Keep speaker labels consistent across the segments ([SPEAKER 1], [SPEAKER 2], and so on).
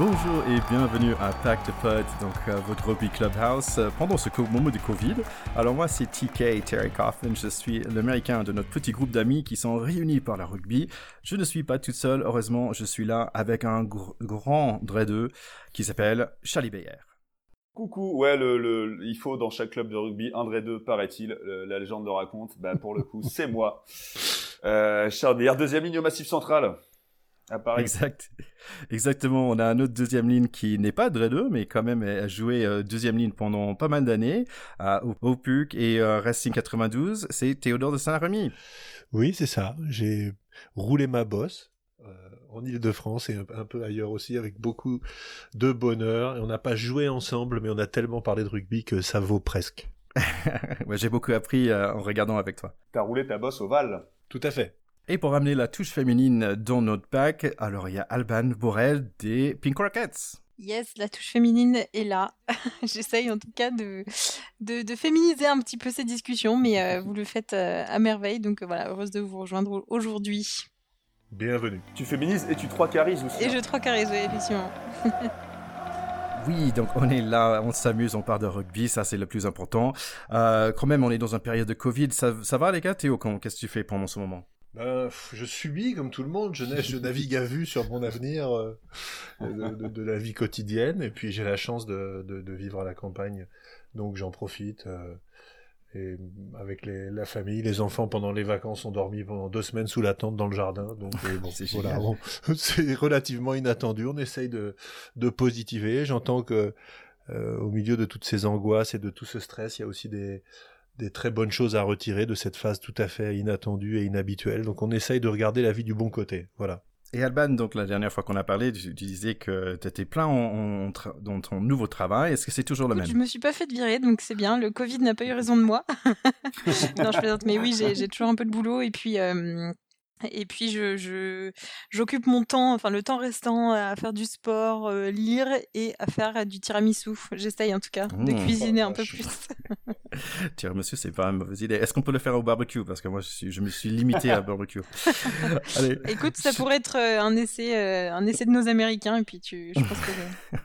[SPEAKER 1] Bonjour et bienvenue à Pact Pod, donc euh, votre rugby clubhouse euh, pendant ce moment du Covid. Alors moi c'est TK Terry Coffin, je suis l'américain de notre petit groupe d'amis qui sont réunis par la rugby. Je ne suis pas tout seul, heureusement je suis là avec un grand dreadeux qui s'appelle Charlie Bayer.
[SPEAKER 2] Coucou, ouais, il faut dans chaque club de rugby un Dre 2, paraît-il. La légende le raconte. Bah, pour le coup, c'est moi. Euh, Charles deuxième ligne au Massif Central. À Paris.
[SPEAKER 1] Exact. Exactement. On a un autre deuxième ligne qui n'est pas Dre 2, mais quand même a joué euh, deuxième ligne pendant pas mal d'années au, PUC et euh, Racing 92. C'est Théodore de Saint-Rémy.
[SPEAKER 3] Oui, c'est ça. J'ai roulé ma bosse euh, en Ile-de-France et un, peu ailleurs aussi, avec beaucoup de bonheur. Et on n'a pas joué ensemble, mais on a tellement parlé de rugby que ça vaut presque.
[SPEAKER 1] J'ai beaucoup appris euh, en regardant avec toi.
[SPEAKER 2] T'as roulé ta bosse au Val
[SPEAKER 3] Tout à fait.
[SPEAKER 1] Et pour ramener la touche féminine dans notre pack, alors il y a Alban Borel des Pink Rockets.
[SPEAKER 4] Yes, la touche féminine est là. J'essaye en tout cas de, de, féminiser un petit peu ces discussions, mais euh, vous le faites à merveille. Donc voilà, heureuse de vous rejoindre aujourd'hui.
[SPEAKER 3] Bienvenue.
[SPEAKER 2] Tu féminises et tu trois carises aussi.
[SPEAKER 4] Et hein. je trois carise, oui, effectivement.
[SPEAKER 1] Oui, donc on est là, on s'amuse, on parle de rugby, ça c'est le plus important. Euh, quand même, on est dans une période de Covid. Ça, ça va les gars, Théo Qu'est-ce que tu fais pendant ce moment?
[SPEAKER 3] Ben, je subis comme tout le monde, je, je navigue à vue sur mon avenir euh, de, la vie quotidienne, et puis j'ai la chance de, vivre à la campagne, donc j'en profite. Euh, et avec les, la famille, les enfants pendant les vacances ont dormi pendant deux semaines sous la tente dans le jardin. Donc euh, bon, voilà, c'est relativement inattendu. On essaye de, de positiver. J'entends que au milieu de toutes ces angoisses et de tout ce stress, il y a aussi des, des très bonnes choses à retirer de cette phase tout à fait inattendue et inhabituelle. Donc on essaye de regarder la vie du bon côté. Voilà.
[SPEAKER 1] Et Alban, donc la dernière fois qu'on a parlé, tu, disais que tu étais plein dans ton nouveau travail. Est-ce que c'est toujours le même
[SPEAKER 4] Je me suis pas fait virer, donc c'est bien. Le Covid n'a pas eu raison de moi. non, je plaisante, mais oui, j'ai toujours un peu de boulot. Et puis, euh, et puis je j'occupe mon temps, enfin le temps restant à faire du sport, euh, lire et à faire du tiramisu. J'essaye en tout cas de mmh. cuisiner un peu plus.
[SPEAKER 1] tiramisu, c'est pas une mauvaise idée. Est-ce qu'on peut le faire au barbecue? Parce que moi, je, je me suis limité à barbecue.
[SPEAKER 4] Allez. Écoute, ça pourrait être euh, un essai, euh, un essai de nos Américains. Et puis tu, je pense que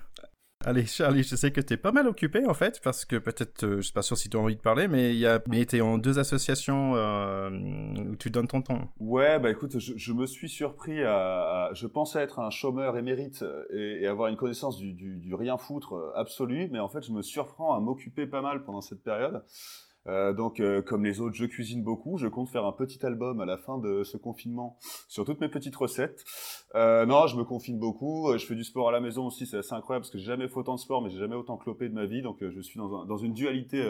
[SPEAKER 1] Allez, Charlie, je sais que tu es pas mal occupé en fait, parce que peut-être, euh, je suis pas sûr si tu as envie de parler, mais il y a, mais es en deux associations euh, où tu donnes ton temps.
[SPEAKER 2] Ouais, bah écoute, je, me suis surpris à, je pensais être un chômeur émérite et, et avoir une connaissance du, du, du rien foutre absolu, mais en fait, je me surprends à m'occuper pas mal pendant cette période. Euh, donc, euh, comme les autres, je cuisine beaucoup. Je compte faire un petit album à la fin de ce confinement sur toutes mes petites recettes. Euh, non, je me confine beaucoup. Je fais du sport à la maison aussi. C'est assez incroyable parce que j'ai jamais fait autant de sport, mais j'ai jamais autant clopé de ma vie. Donc, je suis dans, une dualité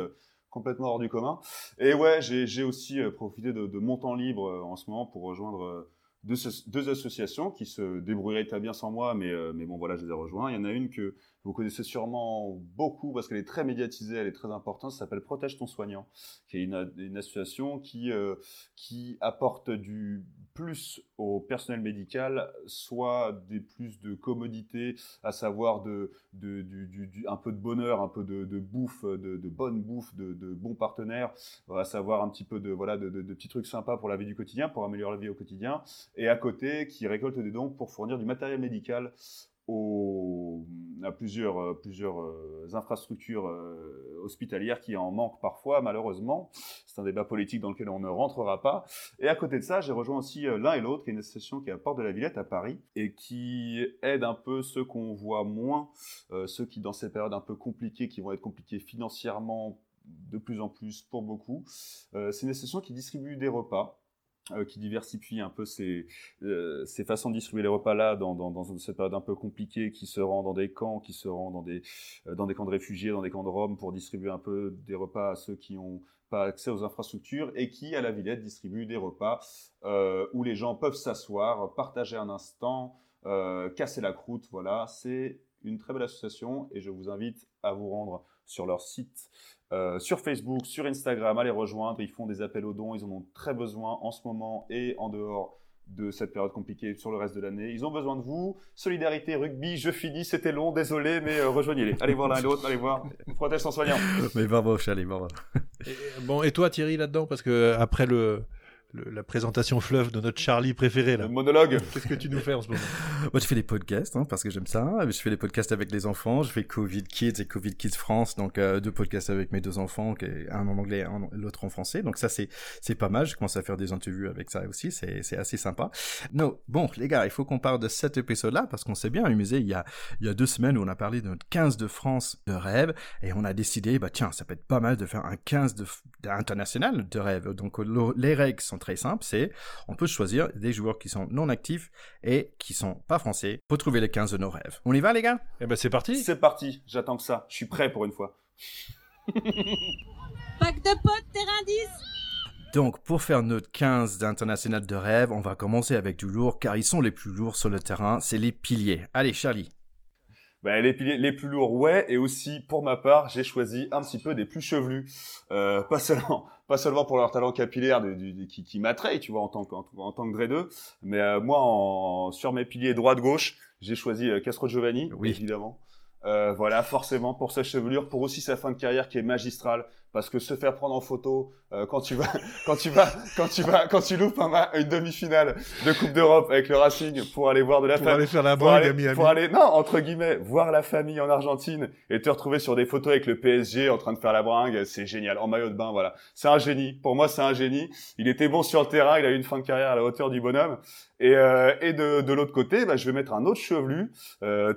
[SPEAKER 2] complètement hors du commun. Et ouais, j'ai aussi profité de, mon temps libre en ce moment pour rejoindre deux, associations qui se débrouilleraient très bien sans moi, mais bon, voilà, je les ai rejoints. Il y en a une que vous connaissez sûrement beaucoup parce qu'elle est très médiatisée, elle est très importante. Ça s'appelle Protège ton soignant, qui est une, association qui, euh, qui apporte du plus au personnel médical, soit des plus de commodité, à savoir de, de du, un peu de bonheur, un peu de, de bouffe, de, de, bonne bouffe, de, bons partenaires, à savoir un petit peu de, voilà, de, petits trucs sympas pour la vie du quotidien, pour améliorer la vie au quotidien, et à côté, qui récolte des dons pour fournir du matériel médical à plusieurs, euh, euh, infrastructures euh, hospitalières qui en manquent parfois, malheureusement. C'est un débat politique dans lequel on ne rentrera pas. Et à côté de ça, j'ai rejoint aussi l'un et l'autre, qui est une association qui est à Porte de la Villette à Paris et qui aide un peu ceux qu'on voit moins, ceux qui, dans ces périodes un peu compliquées, qui vont être compliquées financièrement de plus en plus pour beaucoup. C'est une association qui distribue des repas qui diversifie un peu ses, euh, façons de distribuer les repas là dans, dans, cette période un peu compliquée, qui se rend dans des camps, qui se rend dans des, euh, dans des camps de réfugiés, dans des camps de Rome pour distribuer un peu des repas à ceux qui n'ont pas accès aux infrastructures et qui, à la Villette, distribue des repas euh, où les gens peuvent s'asseoir, partager un instant, casser la croûte. Voilà, c'est une très belle association et je vous invite à vous rendre sur leur site euh, sur Facebook, sur Instagram, à les rejoindre. Ils font des appels aux dons, ils en ont très besoin en ce moment et en dehors de cette période compliquée sur le reste de l'année. Ils ont besoin de vous. Solidarité, rugby, je finis, c'était long, désolé, mais euh, rejoignez-les. Allez voir l'un et l'autre, allez voir. Protège son soignant.
[SPEAKER 1] mais bravo, Charlie, bravo.
[SPEAKER 3] bon, et toi Thierry là-dedans, parce que après le la présentation fleuve de notre Charlie préféré là.
[SPEAKER 2] Le monologue.
[SPEAKER 3] Qu'est-ce que tu nous fais en ce moment?
[SPEAKER 1] Moi, je fais des podcasts hein, parce que j'aime ça. Je fais des podcasts avec les enfants. Je fais Covid Kids et Covid Kids France, donc euh, deux podcasts avec mes deux enfants, un en anglais, et l'autre en français. Donc ça, c'est c'est pas mal. Je commence à faire des interviews avec ça aussi. C'est c'est assez sympa. Non, bon, les gars, il faut qu'on parle de cet épisode-là parce qu'on s'est bien amusé. Il y a il y a deux semaines où on a parlé de notre 15 de France de rêve et on a décidé, bah tiens, ça peut être pas mal de faire un 15 de, international de rêve. Donc les règles sont très simples. C'est on peut choisir des joueurs qui sont non actifs et qui sont pas français pour trouver les 15 de nos rêves. On y va, les gars?
[SPEAKER 3] Eh ben, c'est parti.
[SPEAKER 2] C'est parti. J'attends que ça. Je suis prêt pour une fois.
[SPEAKER 5] Pack de potes, terrain 10
[SPEAKER 1] donc, pour faire notre 15 d'international de rêve, on va commencer avec du lourd, car ils sont les plus lourds sur le terrain, c'est les piliers. Allez, Charlie.
[SPEAKER 2] Bah, les piliers les plus lourds, ouais, et aussi pour ma part, j'ai choisi un petit peu des plus chevelus, euh, pas seulement pas seulement pour leur talent capillaire qui, qui m'attraye, tu vois, en tant que en, tant que 2, mais euh, moi, en, sur mes piliers droite-gauche, j'ai choisi euh, Castro Giovanni, oui. évidemment. Euh, voilà, forcément, pour sa chevelure, pour aussi sa fin de carrière qui est magistrale, parce que se faire prendre en photo euh, quand tu vas, quand tu vas, quand tu vas, quand tu loupes une demi-finale de Coupe d'Europe avec le Racing pour aller voir de la
[SPEAKER 3] famille, pour aller faire la brangue
[SPEAKER 2] pour aller, non, entre guillemets, voir la famille en Argentine et te retrouver sur des photos avec le PSG en train de faire la bringue, c'est génial, en maillot de bain, voilà. C'est un génie. Pour moi, c'est un génie. Il était bon sur le terrain, il a eu une fin de carrière à la hauteur du bonhomme. Et, euh, et de, de l'autre côté, bah, je vais mettre un autre chevelu. Euh,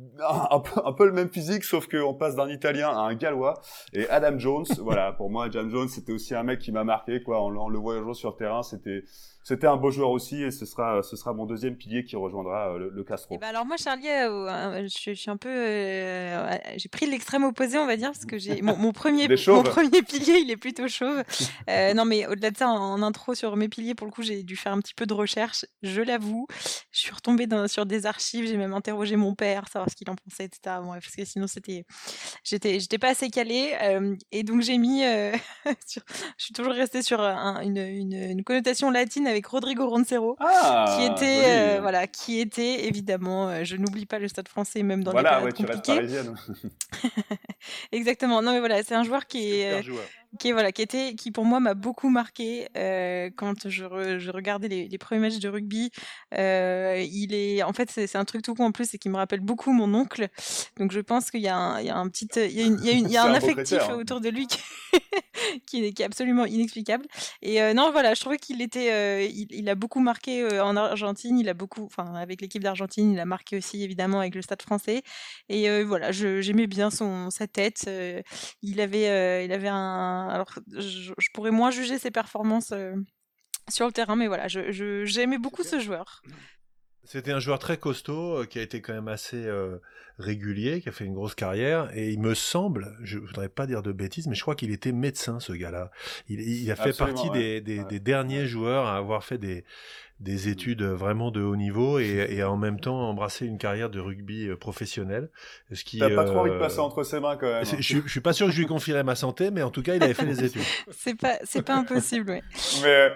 [SPEAKER 2] un peu, un peu, le même physique, sauf qu'on passe d'un Italien à un Gallois. Et Adam Jones, voilà, pour moi, Adam Jones, c'était aussi un mec qui m'a marqué, quoi, en, en le voyageant sur le terrain, c'était, c'était un beau joueur aussi et ce sera, ce sera mon deuxième pilier qui rejoindra euh, le, Castro.
[SPEAKER 4] Et eh ben alors moi Charlie, euh, euh, je, suis un peu, j'ai pris l'extrême opposé on va dire parce que j'ai mon, premier, mon premier pilier il est plutôt chauve. non mais au-delà de ça en, intro sur mes piliers pour le coup j'ai dû faire un petit peu de recherche, je l'avoue. Je suis retombée dans, sur des archives, j'ai même interrogé mon père savoir ce qu'il en pensait etc. Bon, parce que sinon c'était, j'étais, j'étais pas assez calée et donc j'ai mis, je suis toujours restée sur une, une, une connotation latine avec Rodrigo Roncero,
[SPEAKER 2] ah,
[SPEAKER 4] qui était euh, voilà, qui était évidemment, euh, je n'oublie pas le Stade Français même dans les périodes compliquées. Exactement. Non mais voilà, c'est un joueur qui est, qui voilà, qui était, qui pour moi m'a beaucoup marqué euh, quand je, je regardais les, les, premiers matchs de rugby. Euh, il est, en fait, c'est un truc tout con en plus, et qui me rappelle beaucoup mon oncle. Donc je pense qu'il y a un, il y a un petit, il y a, une, il y a, une, il y a un, affectif hein. autour de lui qui, qui, est, qui, est, absolument inexplicable. Et euh, non, voilà, je trouvais qu'il était, il, il, a beaucoup marqué en Argentine. Il a beaucoup, enfin, avec l'équipe d'Argentine, il a marqué aussi évidemment avec le Stade Français. Et voilà, j'aimais bien son sa tête. il avait, il avait un alors, je, pourrais moins juger ses performances euh, sur le terrain, mais voilà, j'aimais je, beaucoup ce joueur.
[SPEAKER 3] C'était un joueur très costaud, euh, qui a été quand même assez euh, régulier, qui a fait une grosse carrière, et il me semble, je voudrais pas dire de bêtises, mais je crois qu'il était médecin, ce gars-là. Il, a fait partie des, derniers joueurs à avoir fait des, des études vraiment de haut niveau et, en même temps embrasser une carrière de rugby euh, professionnel.
[SPEAKER 2] Ce qui, T'as pas trop envie de passer entre ses mains quand même.
[SPEAKER 3] Hein. Je, je, suis pas sûr que je lui confierais ma santé, mais en tout cas, il avait fait les études.
[SPEAKER 4] c'est pas, c'est pas impossible, oui.
[SPEAKER 2] Mais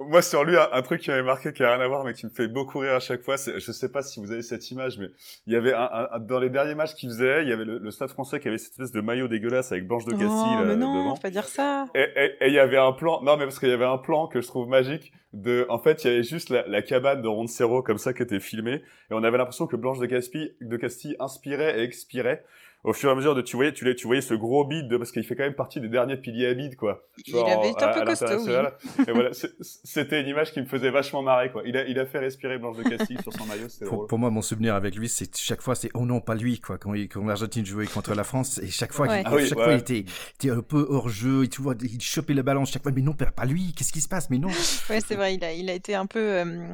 [SPEAKER 2] moi, sur lui, un, truc qui m'avait marqué, qui a rien à voir, mais qui me fait beaucoup rire à chaque fois, c'est, je sais pas si vous avez cette image, mais il y avait un, dans les derniers matchs qu'il faisait, il y avait le, Stade Français qui avait cette espèce de maillot dégueulasse avec Blanche de Castille. Oh,
[SPEAKER 4] mais non,
[SPEAKER 2] devant.
[SPEAKER 4] pas dire ça.
[SPEAKER 2] Et, il y avait un plan, non, mais parce qu'il y avait un plan que je trouve magique de, en fait, il y avait juste la, cabane de Roncero comme ça qui était filmée, et on avait l'impression que Blanche de Castille, de Castille inspirait et expirait au fur et à mesure de tu voyais tu, tu voyais ce gros bide de, parce qu'il fait quand même partie des derniers piliers à bide quoi.
[SPEAKER 4] Il avait été un peu costaud
[SPEAKER 2] et voilà c'était une image qui me faisait vachement marrer quoi. Il a il a fait respirer Blanche de Castille sur son maillot
[SPEAKER 1] pour,
[SPEAKER 2] drôle.
[SPEAKER 1] pour moi mon souvenir avec lui c'est chaque fois c'est oh non pas lui quoi. Quand, quand l'Argentine jouait contre la France et chaque fois, il, chaque fois il était, était un peu hors jeu tu vois il chopait le ballon chaque fois mais non pas lui qu'est-ce qui se passe? Mais non.
[SPEAKER 4] Ouais c'est vrai il a il a été un peu euh,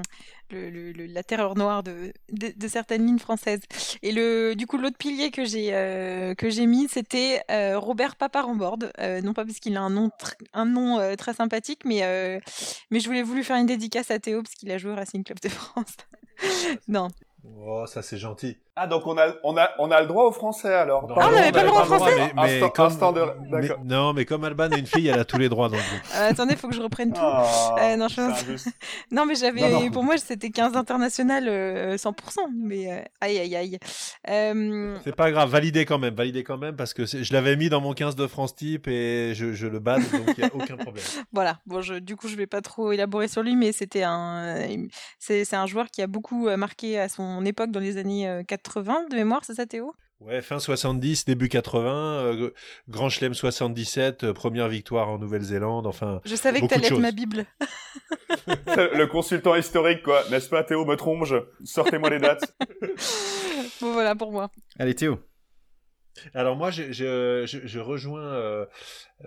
[SPEAKER 4] le, la terreur noire de, de, certaines lignes françaises. Et le, du coup, l'autre pilier que j'ai euh, que j'ai mis, c'était euh, Robert Paparamborde. Euh, non pas parce qu'il a un nom, un nom euh, très sympathique, mais, mais je voulais voulu faire une dédicace à Théo parce qu'il a joué au Racing Club de France. non.
[SPEAKER 3] Oh, ça c'est gentil.
[SPEAKER 2] Ah, donc on a, on a, on a le droit au français alors.
[SPEAKER 4] Ah, on n'avait pas le droit au français
[SPEAKER 5] mais, mais
[SPEAKER 2] Instant-
[SPEAKER 5] comme,
[SPEAKER 2] instant de-
[SPEAKER 5] mais-
[SPEAKER 2] d'accord.
[SPEAKER 5] Non, mais comme Alban est une fille, elle a tous les droits dans le groupe.
[SPEAKER 4] Euh, attendez, faut que je reprenne tout.
[SPEAKER 2] Ah,
[SPEAKER 4] Euh, non, je pense-. Non, mais j'avais.
[SPEAKER 2] Non, non.
[SPEAKER 4] Pour moi, c'était 15 international euh, 100%. Mais euh, aïe, aïe, aïe. Euh,
[SPEAKER 5] C'est pas grave, validé quand même, validé quand même, parce que c'est- je l'avais mis dans mon 15 de France type et je, je le bade, donc il n'y a aucun problème.
[SPEAKER 4] voilà. Bon, je, du coup, je vais pas trop élaborer sur lui, mais c'était un. C'est c'est un joueur qui a beaucoup marqué à son époque dans les années euh, 80 de mémoire, c'est ça, Théo?
[SPEAKER 5] Ouais, fin 70, début 80, euh, Grand Chelem 77, euh, première victoire en Nouvelle-Zélande, enfin.
[SPEAKER 4] Je savais que t'allais être ma Bible.
[SPEAKER 2] le consultant historique, quoi. N'est-ce pas, Théo, me tronge Sortez-moi les dates.
[SPEAKER 4] bon, voilà pour moi.
[SPEAKER 1] Allez Théo.
[SPEAKER 5] Alors moi, je, je, je, je rejoins euh,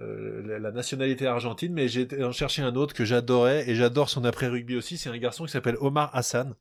[SPEAKER 5] euh, la- nationalité argentine, mais j'ai en chercher un autre que j'adorais, et j'adore son après-rugby aussi, c'est un garçon qui s'appelle Omar Hassan,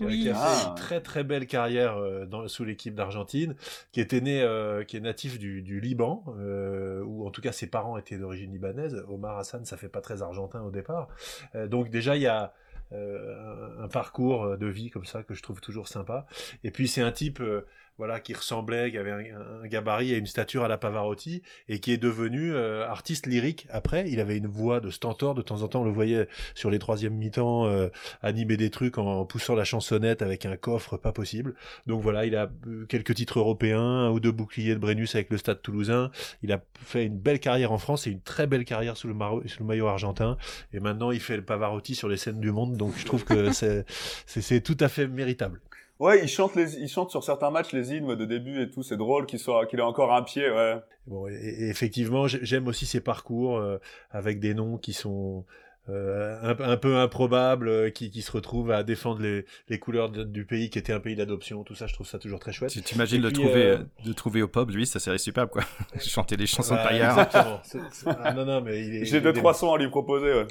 [SPEAKER 5] euh, qui a fait
[SPEAKER 2] Ah.
[SPEAKER 5] une très très belle carrière euh, dans, sous l'équipe d'Argentine, qui était né, euh, qui est natif du, du Liban, euh, ou en tout cas ses parents étaient d'origine libanaise. Omar Hassan, ça fait pas très argentin au départ. Euh, donc déjà il y a euh, un, un parcours de vie comme ça que je trouve toujours sympa. Et puis c'est un type euh, voilà qui ressemblait, qui avait un, un gabarit et une stature à la Pavarotti et qui est devenu euh, artiste lyrique après. Il avait une voix de stentor, de temps en temps on le voyait sur les troisièmes mi-temps euh, animer des trucs en, poussant la chansonnette avec un coffre pas possible. Donc voilà, il a euh, quelques titres européens, un ou deux boucliers de Brennus avec le Stade Toulousain. Il a fait une belle carrière en France et une très belle carrière sous le, sous le maillot argentin. Et maintenant il fait le Pavarotti sur les scènes du monde. Donc je trouve que c'est tout à fait méritable.
[SPEAKER 2] Ouais, il chante, les, il chante sur certains matchs les hymnes de début et tout. C'est drôle qu'il soit, qu'il ait encore un pied, ouais.
[SPEAKER 5] Bon, et, effectivement, j'ai- j'aime aussi ces parcours euh, avec des noms qui sont euh, un, un peu improbables, euh, qui, qui se retrouvent à défendre les, les couleurs de- du pays qui était un pays d'adoption. Tout ça, je trouve ça toujours très chouette.
[SPEAKER 1] Tu t'imagines le
[SPEAKER 5] puis,
[SPEAKER 1] trouver,
[SPEAKER 5] euh,
[SPEAKER 1] de trouver au pub, lui, ça serait superbe quoi. Chanter des chansons carrière.
[SPEAKER 5] exactement. Ah, non, non, mais il est.
[SPEAKER 2] J'ai
[SPEAKER 5] il
[SPEAKER 2] deux, trois sons à lui proposer, ouais.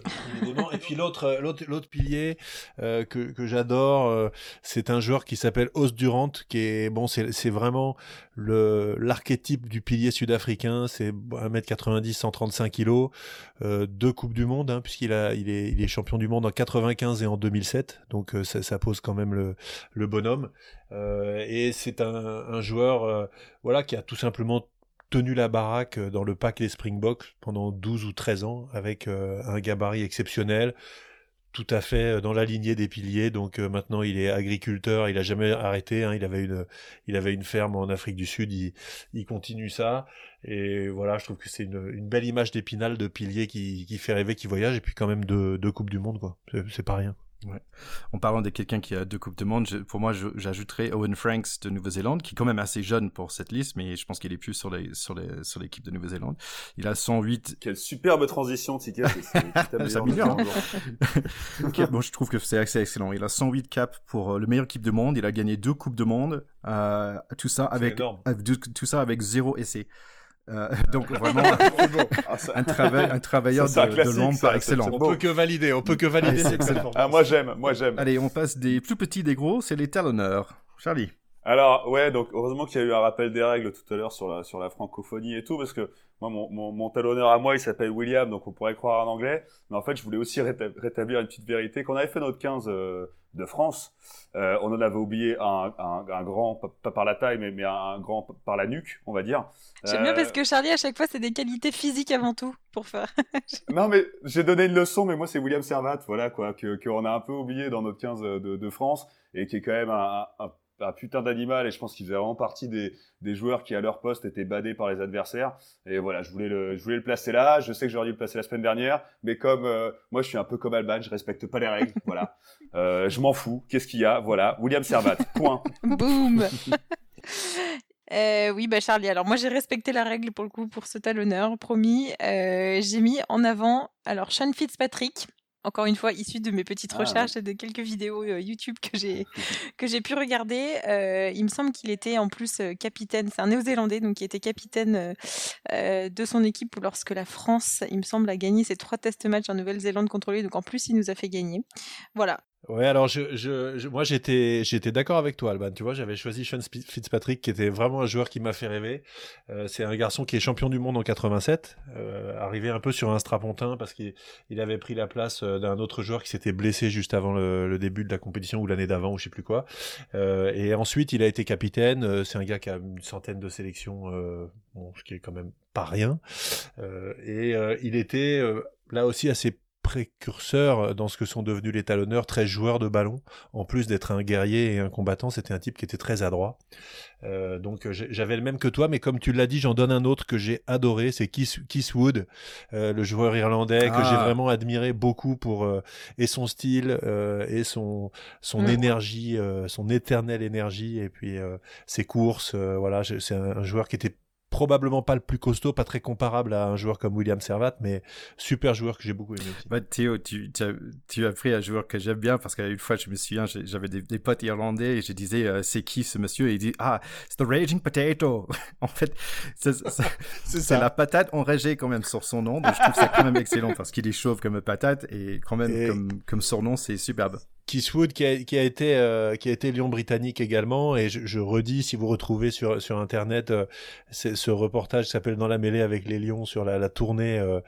[SPEAKER 5] Et puis l'autre, euh, l'autre, l'autre pilier euh, que, que j'adore, euh, c'est un joueur qui s'appelle Os Durant, qui est bon, c'est, c'est vraiment le l'archétype du pilier sud-africain. C'est 1m90, 135 kg, euh, deux coupes du monde, hein, puisqu'il a, il est, champion du monde en 95 et en 2007. Donc euh, ça, pose quand même le, bonhomme. Euh, et c'est un, joueur, euh, voilà, qui a tout simplement tenu la baraque dans le pack les Springboks pendant 12 ou 13 ans avec un gabarit exceptionnel, tout à fait euh, dans la lignée des piliers. Donc euh, maintenant il est agriculteur, il a jamais arrêté. hein, il avait une, il avait une ferme en Afrique du Sud, il, continue ça. Et voilà, je trouve que c'est une, belle image d'épinal de pilier qui, fait rêver, qui voyage et puis quand même deux, deux coupes du monde quoi. C'est pas rien.
[SPEAKER 1] En parlant de quelqu'un qui a deux Coupes du Monde, je- pour moi, j'ajouterais Owen Franks de Nouvelle-Zélande, qui est quand même assez jeune pour cette liste, mais je pense qu'il est plus sur les- sur les- sur l'équipe de Nouvelle-Zélande. Il a 108
[SPEAKER 2] Quelle superbe transition, Ticket. C'est- de.
[SPEAKER 1] Ok, bon, je trouve que c'est assez excellent. Il a 108 caps pour euh, le meilleur équipe de monde. Il a gagné deux coupes de monde. euh, tout ça
[SPEAKER 5] C'est
[SPEAKER 1] avec
[SPEAKER 5] énorme.
[SPEAKER 1] avec deux- tout ça avec zéro essai. Euh, donc vraiment
[SPEAKER 2] Ah,
[SPEAKER 1] un, travail, un travailleur
[SPEAKER 2] Ça,
[SPEAKER 1] de, l'ombre par
[SPEAKER 2] c'est
[SPEAKER 5] On peut que valider, on peut que valider
[SPEAKER 1] Ah,
[SPEAKER 5] cette.
[SPEAKER 2] Ah, moi j'aime, moi j'aime.
[SPEAKER 1] Allez, on passe des plus petits des gros, c'est les talonneurs. Charlie.
[SPEAKER 2] Alors ouais, donc heureusement qu'il y a eu un rappel des règles tout à l'heure sur la sur la francophonie et tout, parce que moi mon, mon, mon talonneur à moi il s'appelle William, donc on pourrait croire en anglais, mais en fait je voulais aussi réta- rétablir une petite vérité. Quand on avait fait notre 15 euh, de France, euh, on en avait oublié un, un, un grand, pas, par la taille, mais, mais un grand par la nuque, on va dire.
[SPEAKER 4] J'aime bien
[SPEAKER 2] Euh,
[SPEAKER 4] parce que Charlie, à chaque fois, c'est des qualités physiques avant tout pour faire.
[SPEAKER 2] Non, mais j'ai donné une leçon, mais moi, c'est William Servat, voilà, quoi, que, qu'on a un peu oublié dans notre 15 de, de France, et qui est quand même un, un, un putain d'animal, et je pense qu'il faisait vraiment partie des, joueurs qui, à leur poste, étaient badés par les adversaires. Et voilà, je voulais le, je voulais le placer là. Je sais que j'aurais dû le placer la semaine dernière, mais comme, euh, moi, je suis un peu comme Alban, je respecte pas les règles, voilà. Euh, je m'en fous. Qu'est-ce qu'il y a? Voilà. William Servat. Point.
[SPEAKER 4] Boum Euh, oui, bah Charlie. Alors moi j'ai respecté la règle pour le coup pour ce talonneur, promis. J'ai mis en avant alors Sean Fitzpatrick. Encore une fois, issu de mes petites
[SPEAKER 2] Ah,
[SPEAKER 4] recherches et de quelques vidéos euh, YouTube que j'ai que j'ai pu regarder. Euh, il me semble qu'il était en plus euh, capitaine. C'est un Néo-Zélandais donc qui était capitaine euh, euh, de son équipe lorsque la France, il me semble, a gagné ses trois test matchs en Nouvelle-Zélande contre lui. Donc en plus, il nous a fait gagner. Voilà.
[SPEAKER 5] Ouais, alors je, je, moi j'étais j'étais d'accord avec toi, Alban. Tu vois, j'avais choisi Sean Fitzpatrick, qui était vraiment un joueur qui m'a fait rêver. Euh, c'est un garçon qui est champion du monde en 87, euh, arrivé un peu sur un strapontin parce qu'il il avait pris la place euh, d'un autre joueur qui s'était blessé juste avant le, début de la compétition ou l'année d'avant ou je sais plus quoi. Euh, et ensuite, il a été capitaine. Euh, c'est un gars qui a une centaine de sélections, bon, ce qui est quand même pas rien. et il était là aussi assez précurseur dans ce que sont devenus les talonneurs, très joueurs de ballon. En plus d'être un guerrier et un combattant, c'était un type qui était très adroit. Euh, donc j'avais le même que toi, mais comme tu l'as dit, j'en donne un autre que j'ai adoré, c'est Keith, Wood, euh, le joueur irlandais que j'ai ah. vraiment admiré beaucoup pour euh, et son style et son son mm. énergie, son éternelle énergie et puis ses courses. voilà, c'est un joueur qui était probablement pas le plus costaud, pas très comparable à un joueur comme William Servat, mais super joueur que j'ai beaucoup aimé aussi.
[SPEAKER 1] Bah, Théo, tu, tu, as, pris un joueur que j'aime bien parce qu'une fois, je me souviens, j'avais des, potes irlandais et je disais, euh, c'est qui ce monsieur? Et il dit, ah, c'est The Raging Potato. en fait, c'est la patate enragée quand même sur son nom. Donc je trouve ça quand même excellent parce qu'il est chauve comme patate et quand même comme, comme surnom, c'est superbe.
[SPEAKER 5] Keithwood qui a, qui a été euh, qui a été lion britannique également. Et je, je, redis si vous retrouvez sur sur internet euh, ce reportage s'appelle dans la mêlée avec les lions sur la, la tournée euh,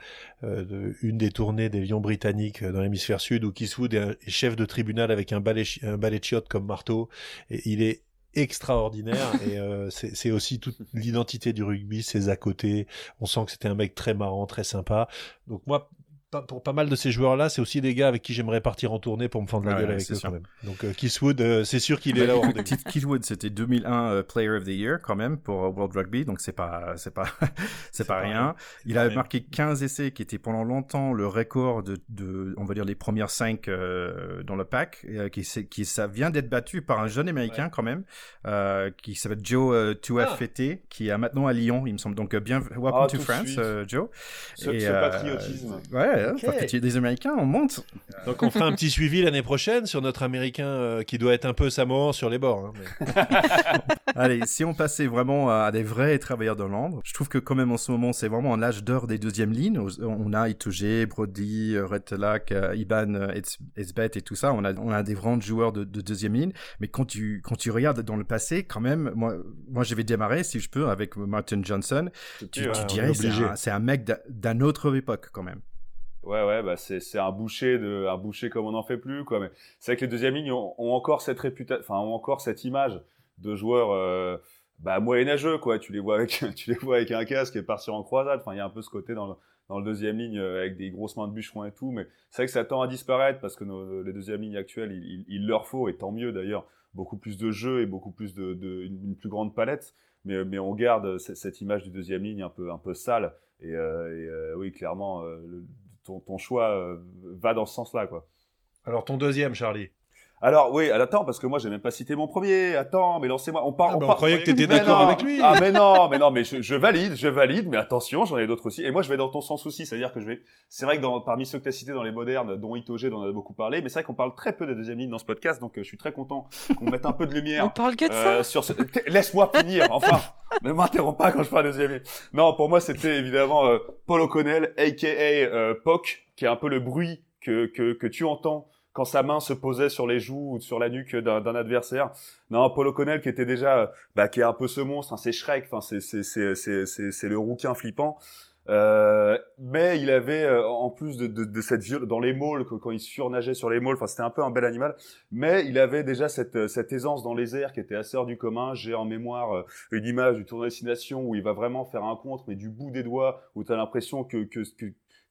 [SPEAKER 5] euh, une des tournées des lions britanniques dans l'hémisphère sud où Keithwood est, chef de tribunal avec un balai un balai comme marteau. Et il est extraordinaire. Et c'est aussi toute l'identité du rugby ses à côté on sent que c'était un mec très marrant très sympa. Donc moi pour pas mal de ces joueurs-là, c'est aussi des gars avec qui j'aimerais partir en tournée pour me fendre la gueule avec eux quand même. Donc euh, Keithwood, euh, c'est sûr qu'il est là.
[SPEAKER 1] Keithwood, c'était 2001 euh, Player of the Year quand même pour World Rugby, donc c'est pas c'est pas c'est pas, rien. Il a marqué 15 essais, qui était pendant longtemps le record de, de on va dire les premières 5 dans le pack, qui, qui ça vient d'être battu par un jeune américain quand même, qui s'appelle Joe Tuafete, ah. qui est maintenant à Lyon, il me semble. Donc bien welcome ah, to France, Joe.
[SPEAKER 2] Ce, et, ce patriotisme.
[SPEAKER 1] Ouais parce que tu es des Américains, on monte.
[SPEAKER 5] Donc on fera un petit suivi l'année prochaine sur notre Américain euh, qui doit être un peu samoan sur les bords. Hein,
[SPEAKER 1] Allez, si on passait vraiment à des vrais travailleurs de l'ombre, je trouve que quand même en ce moment c'est vraiment un âge d'or des deuxièmes lignes. On a Itoge, Brody, Retelak, euh, Iban, Esbet et tout ça. On a, on a des grands joueurs de, deuxième ligne. Mais quand tu, quand tu regardes dans le passé, quand même, moi, moi je vais démarrer si je peux avec Martin Johnson. Tu, tu dirais c'est un, un mec d'une autre époque quand même.
[SPEAKER 2] Ouais, ouais, bah c'est un boucher de un boucher comme on n'en fait plus, quoi. Mais c'est vrai que les deuxièmes lignes ont, encore cette réputation, enfin ont encore cette image de joueurs euh, bah, moyenâgeux, quoi. Tu les vois avec tu les vois avec un casque et partir en croisade. Enfin, il y a un peu ce côté dans le, dans le deuxième ligne euh, avec des grosses mains de bûcheron et tout. Mais c'est vrai que ça tend à disparaître parce que les deuxièmes lignes actuelles, il, leur faut et tant mieux d'ailleurs beaucoup plus de jeux et beaucoup plus de, une, plus grande palette. Mais, mais on garde cette, image du deuxième ligne un peu un peu sale. Et, euh, oui, clairement, ton, choix euh, va dans ce sens-là, quoi.
[SPEAKER 5] Alors ton deuxième, Charlie.
[SPEAKER 2] Alors oui, attends, parce que moi j'ai même pas cité mon premier. Attends, mais lancez-moi. On parle.
[SPEAKER 5] Ah,
[SPEAKER 2] on,
[SPEAKER 5] bah, croyait que tu étais d'accord avec lui.
[SPEAKER 2] Ah mais non, mais non, mais je, valide, je valide. Mais attention, j'en ai d'autres aussi. Et moi je vais dans ton sens aussi, c'est-à-dire que je vais. C'est vrai que dans, parmi ceux que tu as cités dans les modernes, dont Itoge, dont on a beaucoup parlé, mais c'est vrai qu'on parle très peu des deuxième lignes dans ce podcast, donc euh, je suis très content qu'on mette un peu de lumière.
[SPEAKER 4] on parle que de ça.
[SPEAKER 2] Euh, sur ce... Laisse-moi finir, enfin. ne m'interromps pas quand je parle de deuxième ligne. Non, pour moi c'était évidemment Paul O'Connell, aka Poc, qui est un peu le bruit que que, que tu entends quand sa main se posait sur les joues ou sur la nuque d'un adversaire. Non, Paul O'Connell qui était déjà, bah, qui est un peu ce monstre, hein, c'est Shrek, enfin c'est c'est c'est c'est c'est le rouquin flippant. Euh, mais il avait euh, en plus de, de, de cette viol dans les môles quand il surnageait sur les môles, enfin c'était un peu un bel animal, mais il avait déjà cette, cette aisance dans les airs qui était assez hors du commun. J'ai en mémoire euh, une image du tournoi destination où il va vraiment faire un contre mais du bout des doigts où tu as l'impression que, que, que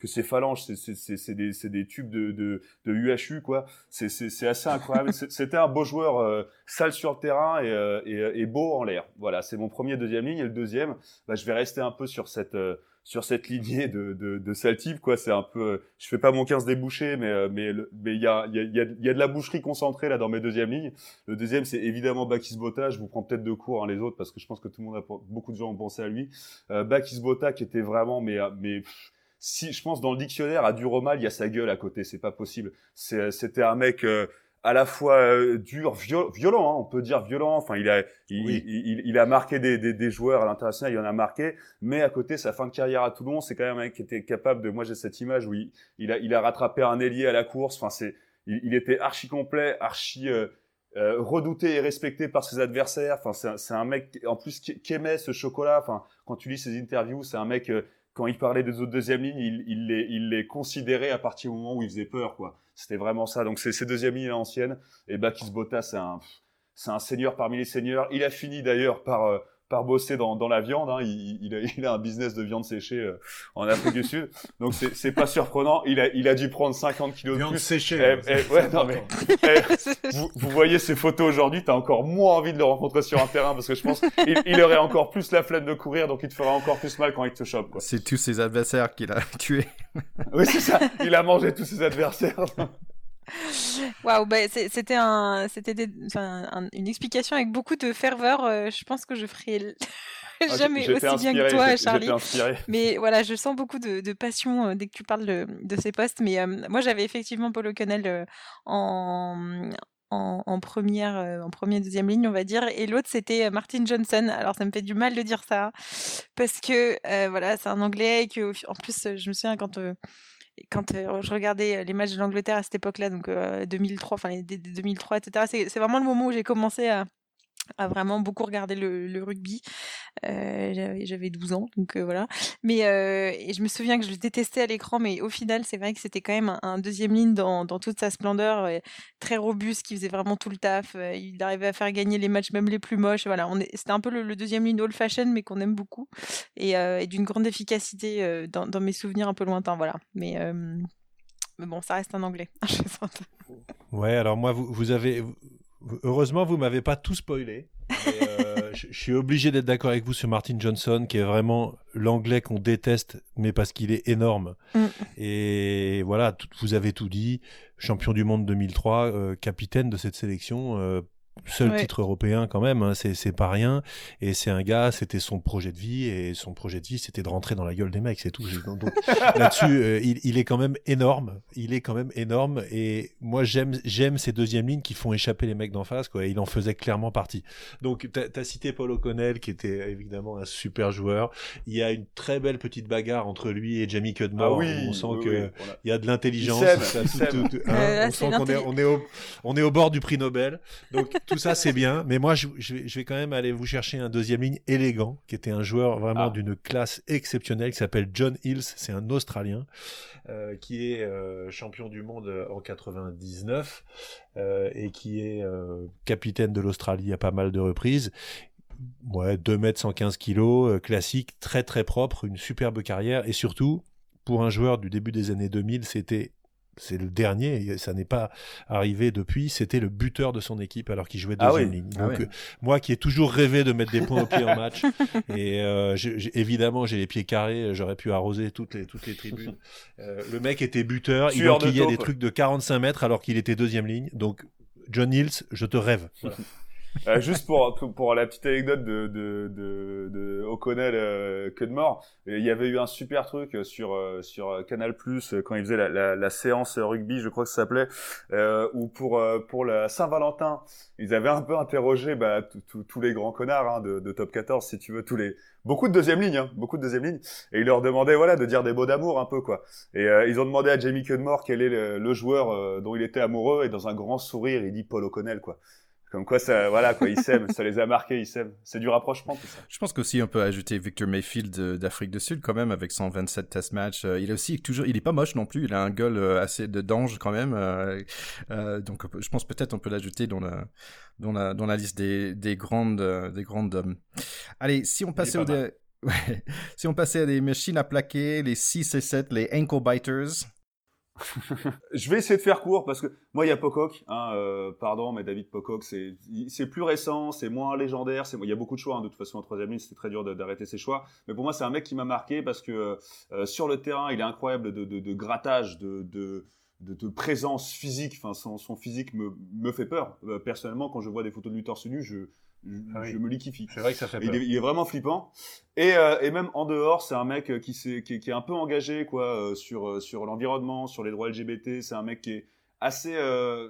[SPEAKER 2] que ces phalanges, c'est des, des tubes de, de, de UHU, quoi. C'est assez incroyable. C'était un beau joueur euh, sale sur le terrain et, euh, et, et beau en l'air. Voilà, c'est mon premier deuxième ligne. Et le deuxième, bah, je vais rester un peu sur cette... Euh, sur cette lignée de, de, de sale type, quoi. C'est un peu, je fais pas mon 15 débouché, mais mais mais il y a y a, y, y a de la boucherie concentrée là dans mes deuxièmes lignes. Le deuxième, c'est évidemment Bakis Bota. Je vous prends peut-être de cours hein, les autres parce que je pense que tout le monde a beaucoup de gens ont pensé à lui. Euh, Bakis Bota qui était vraiment mais mais si je pense dans le dictionnaire à Duromal, il y a sa gueule à côté, c'est pas possible. C'était un mec euh, à la fois euh, dur, violent, hein, on peut dire violent. Enfin, il a, il, il, a marqué des, des, des joueurs à l'international, il en a marqué. Mais à côté, sa fin de carrière à Toulon, c'est quand même un mec qui était capable de. Moi, j'ai cette image où il, il, a, il a rattrapé un ailier à la course. Enfin, c'est il, était archi complet, archi redouté et respecté par ses adversaires. Enfin, c'est un, mec en plus qui, aimait ce chocolat. Enfin, quand tu lis ses interviews, c'est un mec quand il parlait des autres deuxième lignes, il, il, les, il les considérait à partir du moment où il faisait peur, quoi. C'était vraiment ça. Donc, c'est ces deuxième lignes anciennes. Et Bakis Bota, c'est un, c'est un seigneur parmi les seigneurs. Il a fini d'ailleurs par, par bosser dans, dans la viande. Hein. Il, il, a, il, a, un business de viande séchée euh, en Afrique du Sud. Donc c'est pas surprenant. Il a, il a dû prendre 50 kilos
[SPEAKER 3] de
[SPEAKER 2] viande
[SPEAKER 3] séchée.
[SPEAKER 2] Eh, eh, ouais, non, mais, eh, vous, vous, voyez ces photos aujourd'hui, tu as encore moins envie de le rencontrer sur un terrain parce que je pense qu'il il aurait encore plus la flemme de courir, donc il te fera encore plus mal quand il te chope.
[SPEAKER 1] C'est tous ses adversaires qu'il a tués.
[SPEAKER 2] oui, c'est ça. Il a mangé tous ses adversaires.
[SPEAKER 4] Waouh, bah, c'était un, c'était une explication avec beaucoup de ferveur. Euh, je pense que je ferai ah, jamais aussi bien que toi, Charlie. Mais voilà, je sens beaucoup de, passion euh, dès que tu parles de, ces postes. Mais euh, moi, j'avais effectivement Paul O'Connell en, en, première, en première, deuxième ligne, on va dire. Et l'autre, c'était Martin Johnson. Alors, ça me fait du mal de dire ça. Parce que, voilà, c'est un anglais et que, en plus, je me souviens quand quand je regardais les matchs de l'Angleterre à cette époque-là, donc 2003, enfin 2003, etc., c'est vraiment le moment où j'ai commencé à, à vraiment beaucoup regarder le, rugby. Euh, J'avais 12 ans, donc euh, voilà. Mais euh, je me souviens que je le détestais à l'écran, mais au final, c'est vrai que c'était quand même un, deuxième ligne dans, toute sa splendeur, très robuste, qui faisait vraiment tout le taf. Il arrivait à faire gagner les matchs, même les plus moches. Voilà, c'était un peu le, deuxième ligne old fashion, mais qu'on aime beaucoup et, d'une grande efficacité dans, mes souvenirs un peu lointains. Voilà, mais bon, ça reste un anglais.
[SPEAKER 5] ouais, alors moi, vous avez Heureusement, vous m'avez pas tout spoilé. Euh, je, suis obligé d'être d'accord avec vous sur Martin Johnson, qui est vraiment l'anglais qu'on déteste, mais parce qu'il est énorme. Mm. Et voilà, vous avez tout dit. Champion du monde 2003, euh, capitaine de cette sélection, euh, seul titre européen quand même, hein, c'est pas rien. Et c'est un gars, c'était son projet de vie, et son projet de vie, c'était de rentrer dans la gueule des mecs, c'est tout. Donc là-dessus, euh, il, il, est quand même énorme. Il est quand même énorme. Et moi, j'aime j'aime ces deuxièmes lignes qui font échapper les mecs d'en face. Quoi. il en faisait clairement partie. Donc, tu as, cité Paul O'Connell, qui était évidemment un super joueur. Il y a une très belle petite bagarre entre lui et Jamie Cudmore. Ah on sent qu'il il y a de l'intelligence. on sent qu'on est, on est, au, on est au bord du prix Nobel. Donc, tout ça, c'est bien. Mais moi, je, vais, quand même aller vous chercher un deuxième ligne élégant, qui était un joueur vraiment ah. d'une classe exceptionnelle, qui s'appelle John Hills. C'est un Australien euh, qui est euh, champion du monde en 99 euh, et qui est capitaine de l'Australie à pas mal de reprises. Ouais, 2 mètres 115 kilos, classique, très très propre, une superbe carrière et surtout, pour un joueur du début des années 2000, c'était c'est le dernier, ça n'est pas arrivé depuis, c'était le buteur de son équipe alors qu'il jouait ah deuxième ligne. Ah euh, moi qui ai toujours rêvé de mettre des points au pied en match, et euh, évidemment j'ai les pieds carrés, j'aurais pu arroser toutes les, toutes les tribunes. Euh, le mec était buteur, il enquillait des trucs de 45 mètres alors qu'il était deuxième ligne. Donc, John Hills, je te rêve.
[SPEAKER 2] Euh, juste pour, pour la petite anecdote de, de, de, de O'Connell euh, que mort, il y avait eu un super truc sur, euh, sur Canal Plus quand il faisait la, la, la, séance rugby, je crois que ça s'appelait, euh, où pour, pour la Saint-Valentin, ils avaient un peu interrogé bah, tous les grands connards hein, de, de, Top 14, si tu veux, tous les beaucoup de deuxième ligne, hein, beaucoup de deuxième ligne, et ils leur demandaient voilà de dire des mots d'amour un peu quoi. Et ils ont demandé à Jamie Cudmore quel est le, le joueur dont il était amoureux, et dans un grand sourire, il dit Paul O'Connell quoi. Comme quoi, ça, voilà, quoi, ils s'aiment, ça les a marqués, ils s'aiment. C'est du rapprochement, tout ça.
[SPEAKER 1] Je pense qu'aussi on peut ajouter Victor Mayfield d'Afrique du Sud quand même avec son 27 test match. Euh, il est aussi toujours, il est pas moche non plus. Il a un gueule euh, assez de danger quand même. Euh, donc, je pense peut-être on peut l'ajouter dans la, dans la, dans la liste des, des grandes, des grandes. Allez, si on passait au, ouais. si on passait à des machines à plaquer, les 6 et 7, les ankle biters
[SPEAKER 2] je vais essayer de faire court parce que moi il y a Pocock, hein, euh, pardon mais David Pocock c'est plus récent, c'est moins légendaire, il y a beaucoup de choix hein, de toute façon en troisième ligne c'était très dur d'arrêter ses choix, mais pour moi c'est un mec qui m'a marqué parce que euh, sur le terrain il est incroyable de, de, grattage, de, de présence physique, enfin son, son, physique me, me fait peur. Euh, personnellement, quand je vois des photos de lui torse nu, je, ah je, me liquifie.
[SPEAKER 3] C'est vrai que ça fait peur.
[SPEAKER 2] Il est, vraiment flippant. Et, euh, et même en dehors, c'est un mec qui, est, qui, qui, est un peu engagé quoi, euh, sur, euh, sur l'environnement, sur les droits LGBT. C'est un mec qui est assez. Euh,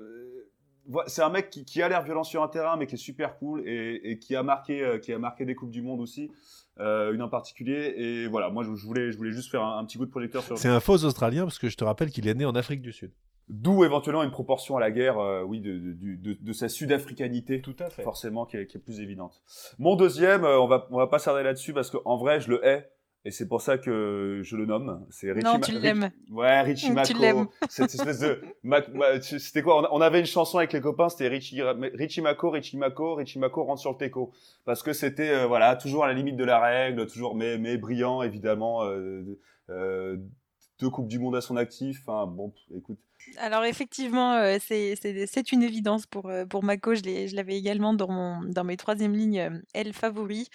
[SPEAKER 2] c'est un mec qui, qui a l'air violent sur un terrain, mais qui est super cool et, et qui, a marqué, qui a marqué des Coupes du Monde aussi. une en particulier. Et voilà, moi je voulais, je voulais juste faire un, un petit coup de projecteur sur.
[SPEAKER 5] C'est un faux Australien parce que je te rappelle qu'il est né en Afrique du Sud.
[SPEAKER 2] D'où éventuellement une proportion à la guerre, euh, oui, de, de, de, sa sud-africanité,
[SPEAKER 3] tout à fait,
[SPEAKER 2] forcément, qui est, qui est, plus évidente. Mon deuxième, euh, on va on va pas s'arrêter là-dessus parce qu'en vrai, je le hais et c'est pour ça que je le nomme. C'est
[SPEAKER 4] Richie. Non, tu l'aimes.
[SPEAKER 2] Ouais, Richie Mako. Tu l'aimes. Cette espèce de. C'était quoi? On avait une chanson avec les copains, c'était Richie, Richie Mako, Richie Mako, Richie Mako rentre sur le teco. Parce que c'était, euh, voilà, toujours à la limite de la règle, toujours, mais, mais brillant, évidemment. Euh, euh, deux Coupes du Monde à son actif. Enfin, bon, écoute.
[SPEAKER 4] Alors effectivement, euh, c'est une évidence pour, euh, pour Mako. Je l'avais également dans, mon, dans mes troisième lignes euh, L favoris.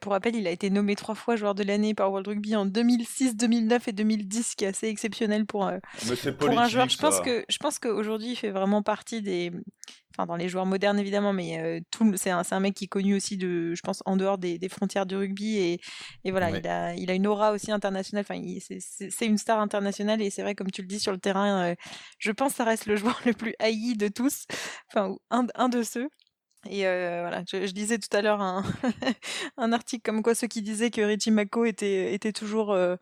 [SPEAKER 4] pour rappel, il a été nommé trois fois joueur de l'année par World Rugby en 2006, 2009 et 2010, ce qui est assez exceptionnel pour, pour un joueur. Je pense, que, je pense qu'aujourd'hui, il fait vraiment partie des, enfin dans les joueurs modernes évidemment, mais tout, c'est un, un, mec qui est connu aussi de, je pense, en dehors des, des frontières du rugby et, et voilà, il, a, il a une aura aussi internationale. Enfin, c'est une star internationale et c'est vrai, comme tu le dis sur le terrain, je pense que ça reste le joueur le plus haï de tous, enfin un, un de ceux. Et euh, voilà, je, je, disais tout à l'heure un, un, article comme quoi ceux qui disaient que Richie Mako était, était toujours euh,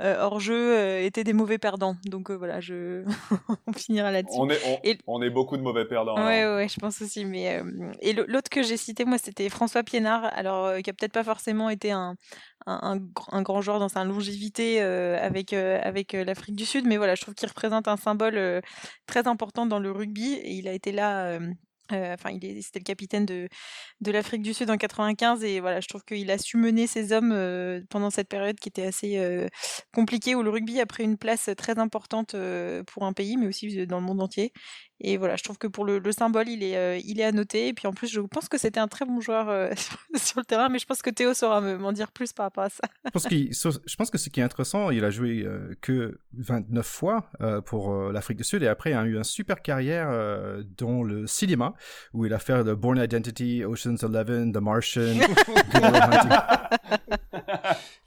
[SPEAKER 4] euh, hors jeu étaient des mauvais perdants. Donc voilà, je on finira là-dessus.
[SPEAKER 2] On est, on, est beaucoup de mauvais perdants.
[SPEAKER 4] Ouais, hein. ouais, je pense aussi. Mais et l'autre que j'ai cité moi, c'était François Piénard, alors qui a peut-être pas forcément été un, un, un, grand joueur dans sa longévité avec avec l'Afrique du Sud, mais voilà, je trouve qu'il représente un symbole très important dans le rugby et il a été là euh, enfin, il c'était le capitaine de, de l'Afrique du Sud en 95 et voilà, je trouve qu'il a su mener ses hommes euh, pendant cette période qui était assez euh, compliquée où le rugby a pris une place très importante pour un pays, mais aussi dans le monde entier. Et voilà, je trouve que pour le, le symbole, il est, euh, il est à noter. Et puis en plus, je pense que c'était un très bon joueur euh, sur, le terrain, mais je pense que Théo saura m'en dire plus par rapport à ça.
[SPEAKER 1] je, pense je pense que ce qui est intéressant, il a joué euh, que 29 fois pour l'Afrique du Sud et après il a eu une super carrière dans le cinéma où il a fait The Born Identity, Ocean's Eleven, The Martian.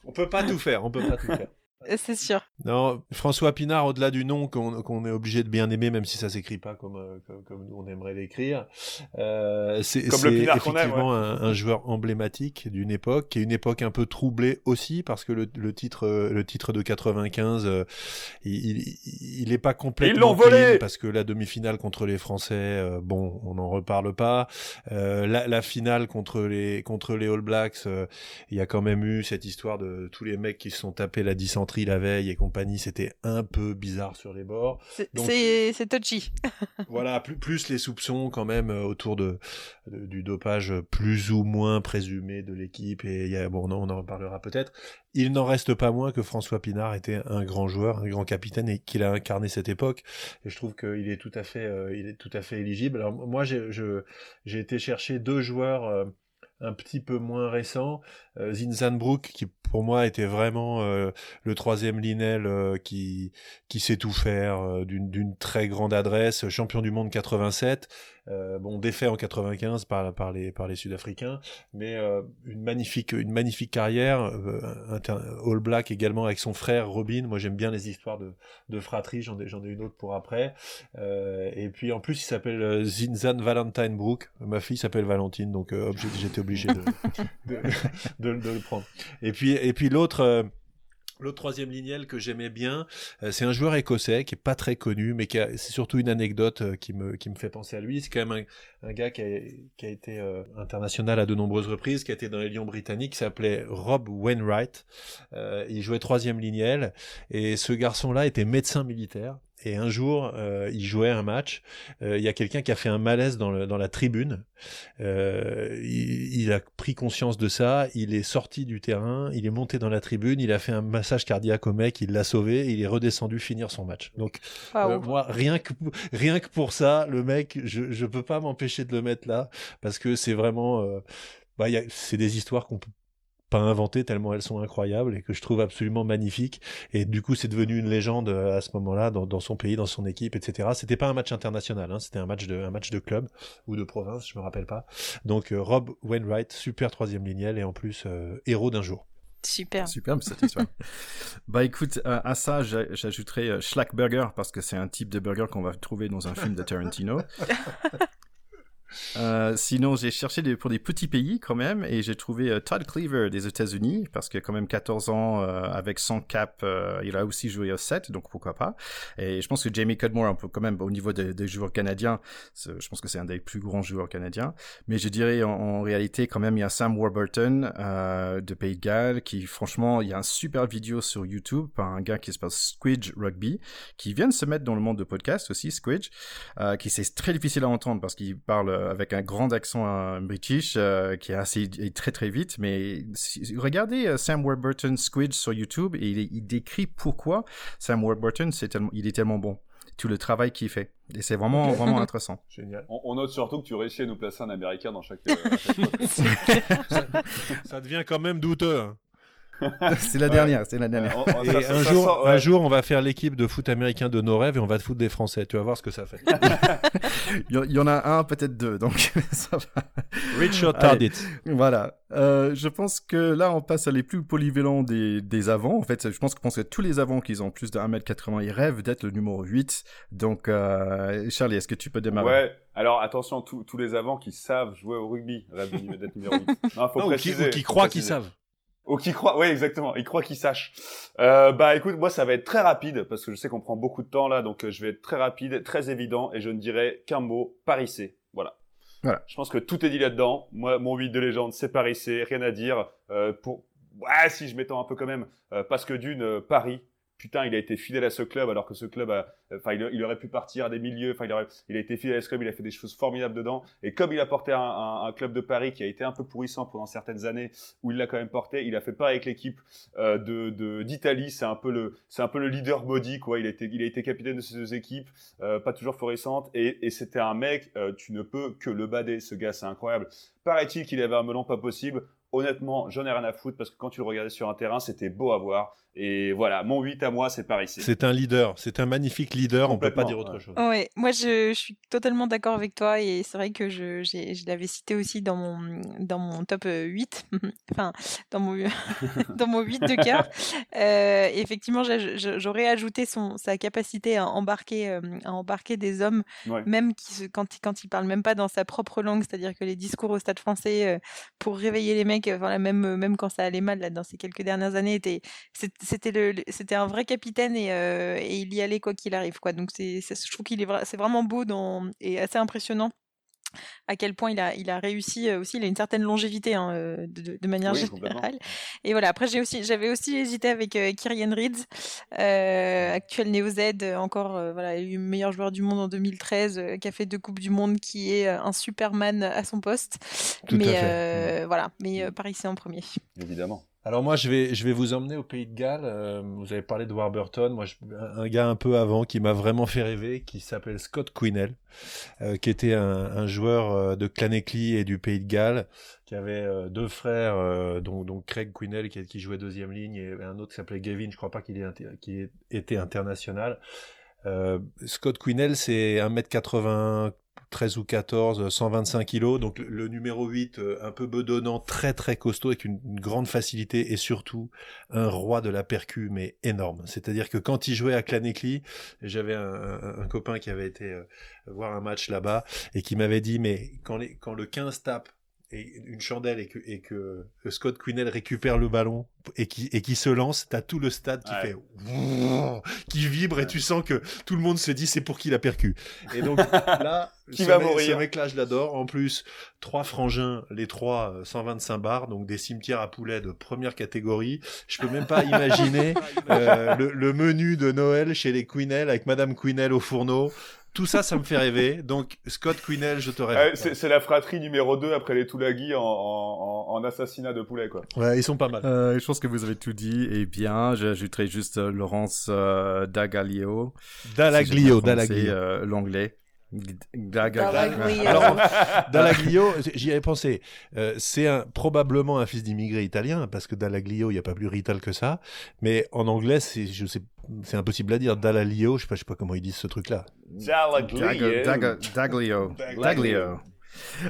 [SPEAKER 3] on peut pas tout faire, on peut pas tout faire.
[SPEAKER 4] Euh, c'est sûr.
[SPEAKER 5] Non, François Pinard, au-delà du nom qu'on est obligé de bien aimer, même si ça s'écrit pas comme, euh, comme, comme, nous on aimerait l'écrire, euh, c'est effectivement un, joueur emblématique d'une époque, qui est une époque un peu troublée aussi, parce que le, le titre, euh, le titre de 95, il, il, est pas complètement
[SPEAKER 2] volé
[SPEAKER 5] parce que la demi-finale contre les Français, bon, on n'en reparle pas. La, la, finale contre les contre les All Blacks, il y a quand même eu cette histoire de tous les mecs qui se sont tapés la la veille et compagnie, c'était un peu bizarre sur les bords.
[SPEAKER 4] C'est touchy.
[SPEAKER 5] voilà, plus, plus les soupçons quand même euh, autour de, du dopage plus ou moins présumé de l'équipe. Et y a, bon, on en reparlera peut-être. Il n'en reste pas moins que François Pinard était un grand joueur, un grand capitaine et qu'il a incarné cette époque. Et je trouve qu'il est tout à fait, euh, il est tout à fait éligible. Alors moi, j'ai été chercher deux joueurs. Euh, un petit peu moins récent, Zinzanbrook qui pour moi était vraiment euh, le troisième Linel euh, qui qui sait tout faire euh, d'une très grande adresse, champion du monde 87, bon défait en 95 par par les par les Sud-Africains, mais une magnifique une magnifique carrière, All Black également avec son frère Robin. Moi j'aime bien les histoires de de fratrie, j'en ai j'en ai une autre pour après. et puis en plus il s'appelle Zinzan Valentine Brook. Ma fille s'appelle Valentine, donc j'étais obligé de, Et puis, et puis l'autre, euh, L'autre troisième lignel que j'aimais bien, euh, c'est un joueur écossais qui est pas très connu, mais c'est surtout une anecdote euh, qui me fait penser à lui. C'est quand même un, gars qui a, qui a été international à de nombreuses reprises, qui a été dans les Lions britanniques, qui s'appelait Rob Wainwright. il jouait troisième lignel et ce garçon-là était médecin militaire. Et un jour, euh, il jouait un match. Euh, il y a quelqu'un qui a fait un malaise dans, le, dans la tribune. Euh, il, il, a pris conscience de ça. Il est sorti du terrain. Il est monté dans la tribune. Il a fait un massage cardiaque au mec. Il l'a sauvé. il est redescendu finir son match. Donc euh, moi, rien que rien que pour ça, le mec, je je peux pas m'empêcher de le mettre là parce que c'est vraiment. Euh, bah, c'est des histoires qu'on peut pas inventées tellement elles sont incroyables et que je trouve absolument magnifiques. Et du coup, c'est devenu une légende euh, à ce moment-là dans, dans, son pays, dans son équipe, etc. C'était pas un match international, hein, c'était un match de un match de club ou de province, je me rappelle pas. Donc euh, Rob Wainwright, super troisième lignel et en plus euh, héros d'un jour.
[SPEAKER 4] Super.
[SPEAKER 1] Superbe cette histoire. bah écoute, à ça, j'ajouterai Schlackburger parce que c'est un type de burger qu'on va trouver dans un film de Tarantino. Euh, sinon, j'ai cherché des, pour des petits pays quand même et j'ai trouvé euh, Todd Cleaver des États-Unis parce que quand même 14 ans euh, avec 100 cap, euh, il a aussi joué au 7, donc pourquoi pas. Et je pense que Jamie Cudmore, un peu quand même au niveau des, des joueurs canadiens, je pense que c'est un des plus grands joueurs canadiens. Mais je dirais en, en réalité quand même il y a Sam Warburton de Pays de Galles qui franchement il y a un super vidéo sur YouTube par un gars qui s'appelle Squidge Rugby qui vient de se mettre dans le monde de podcast aussi Squidge, qui c'est très difficile à entendre parce qu'il parle euh, avec un grand accent euh, british euh, qui est assez très très vite. Mais si, regardez Sam Warburton Squid sur YouTube et il, il décrit pourquoi Sam Warburton c'est tellement, il est tellement bon tout le travail qu'il fait. Et c'est vraiment, vraiment intéressant.
[SPEAKER 3] Génial.
[SPEAKER 2] On, on, note surtout que tu réussis à nous placer un Américain dans chaque. Euh,
[SPEAKER 5] chaque ça, ça, devient quand même douteux. Hein.
[SPEAKER 1] c'est la ouais. dernière, c'est la dernière.
[SPEAKER 5] Et ça, un, ça, jour, sort, ouais. un jour, on va faire l'équipe de foot américain de nos rêves et on va te foutre des Français. Tu vas voir ce que ça fait.
[SPEAKER 1] il y en a un, peut-être deux, donc ça va.
[SPEAKER 5] Richard Tardit.
[SPEAKER 1] Voilà. Euh, je pense que là, on passe à les plus polyvalents des, des avants. En fait, je pense que, pense que tous les avants qui ont plus de 1m80, ils rêvent d'être le numéro 8. Donc, euh, Charlie, est-ce que tu peux démarrer?
[SPEAKER 2] Ouais. Alors attention, tous les avants qui savent jouer au rugby rêvent d'être numéro 8.
[SPEAKER 5] Non, faut non, préciser, ou qui, qui croient qu'ils savent.
[SPEAKER 2] Ou qui croient, oui exactement, ils croient qu'ils sachent. Euh, bah écoute, moi ça va être très rapide parce que je sais qu'on prend beaucoup de temps là, donc euh, je vais être très rapide, très évident et je ne dirai qu'un mot, Paris C. Voilà.
[SPEAKER 1] Voilà.
[SPEAKER 2] Je pense que tout est dit là-dedans. Moi, mon 8 de légende, c'est Paris C, rien à dire. Euh, pour, ouais, si je m'étends un peu quand même, euh, parce que d'une, euh, Paris, putain, il a été fidèle à ce club alors que ce club enfin, il, aurait pu partir à des milieux, enfin, il, il a été fidèle à ce club, il a fait des choses formidables dedans. Et comme il a porté un, club de Paris qui a été un peu pourrissant pendant certaines années, où il l'a quand même porté, il a fait pareil avec l'équipe euh, de d'Italie. C'est un peu le, c'est un peu le leader body, quoi. Il a été, il a été capitaine de ces deux équipes, euh, pas toujours florissantes. Et, et c'était un mec, euh, tu ne peux que le bader. Ce gars, c'est incroyable. Paraît-il qu'il avait un melon pas possible. Honnêtement, j'en ai rien à foutre parce que quand tu le regardais sur un terrain, c'était beau à voir. Et voilà, mon 8 à moi, c'est Paris.
[SPEAKER 5] C'est un leader, c'est un magnifique leader, on peut pas dire autre
[SPEAKER 4] ouais.
[SPEAKER 5] chose.
[SPEAKER 4] Ouais, moi je, je, suis totalement d'accord avec toi et c'est vrai que je, je l'avais cité aussi dans mon, dans mon top 8, enfin dans mon, dans mon 8 de cœur. Euh, effectivement, j'aurais ajouté son, sa capacité à embarquer, euh, à embarquer des hommes, ouais. même qui, quand, quand il parle même pas dans sa propre langue, c'est-à-dire que les discours au stade français euh, pour réveiller les mecs, même, même quand ça allait mal là, dans ces quelques dernières années, étaient c'était le, c'était un vrai capitaine et, euh, et, il y allait quoi qu'il arrive quoi donc c'est je trouve qu'il est c'est vraiment beau dans, et assez impressionnant à quel point il a, il a réussi aussi, il a une certaine longévité hein, de, de, manière oui, générale. Et voilà, après j'ai aussi, j'avais aussi hésité avec euh, Kyrian Reeds, euh, actuel Néo Z, encore euh, voilà, meilleur joueur du monde en 2013, qui a fait deux coupes du monde, qui est un Superman à son poste.
[SPEAKER 5] Tout
[SPEAKER 4] mais voilà, mais Paris c'est en premier.
[SPEAKER 2] Évidemment.
[SPEAKER 5] Alors moi, je vais, je vais vous emmener au Pays de Galles. Euh, vous avez parlé de Warburton. Moi, je, un gars un peu avant qui m'a vraiment fait rêver, qui s'appelle Scott Quinnell, euh, qui était un, un joueur euh, de Claneckley et du Pays de Galles, qui avait deux frères, dont, dont, Craig Quinnell qui, qui, jouait deuxième ligne, et un autre qui s'appelait Gavin. Je crois pas qu'il qu était international. Scott Quinnell, c'est 1m80 13 ou 14, 125 kilos. Donc le, numéro 8, euh, un peu bedonnant, très très costaud, avec une, grande facilité et surtout un roi de la percu, mais énorme. C'est-à-dire que quand il jouait à Claneckley, j'avais un, copain qui avait été euh, voir un match là-bas et qui m'avait dit, mais quand le 15 tape et une chandelle et que, et que Scott Quinnell récupère le ballon et qui, et qui se lance, t'as tout le stade qui ouais. fait qui vibre ouais. et tu sens que tout le monde se dit c'est pour qui la percu. Et donc là,
[SPEAKER 2] qui va mec, mourir
[SPEAKER 5] ce mec-là, je l'adore. En plus, trois frangins, les trois 125 bars, donc des cimetières à poulets de première catégorie. Je peux même pas imaginer euh, le, le, menu de Noël chez les Quinnell avec Madame Quinnell au fourneau. Tout ça, ça me fait rêver. Donc, Scott Quinnell, je te rêve.
[SPEAKER 2] Euh, c'est la fratrie numéro 2 après les Toulagui en, en, en, assassinat de poulet, quoi.
[SPEAKER 5] Ouais, ils sont pas mal.
[SPEAKER 1] Euh, je pense que vous avez tout dit. Et bien, j'ajouterai juste euh, Laurence euh, Dagaglio.
[SPEAKER 5] Dalaglio,
[SPEAKER 1] si
[SPEAKER 5] Dalaglio.
[SPEAKER 1] Euh, L'anglais.
[SPEAKER 5] Dallaglio, j'y avais pensé. Euh, c'est un, probablement un fils d'immigré italien, parce que Dallaglio, il n'y a pas plus rital que ça. Mais en anglais, c'est, je sais, c'est impossible à dire. Dallaglio, je sais pas, je sais pas comment ils disent ce truc-là.
[SPEAKER 2] Dallaglio.
[SPEAKER 1] Daglio. Daglio.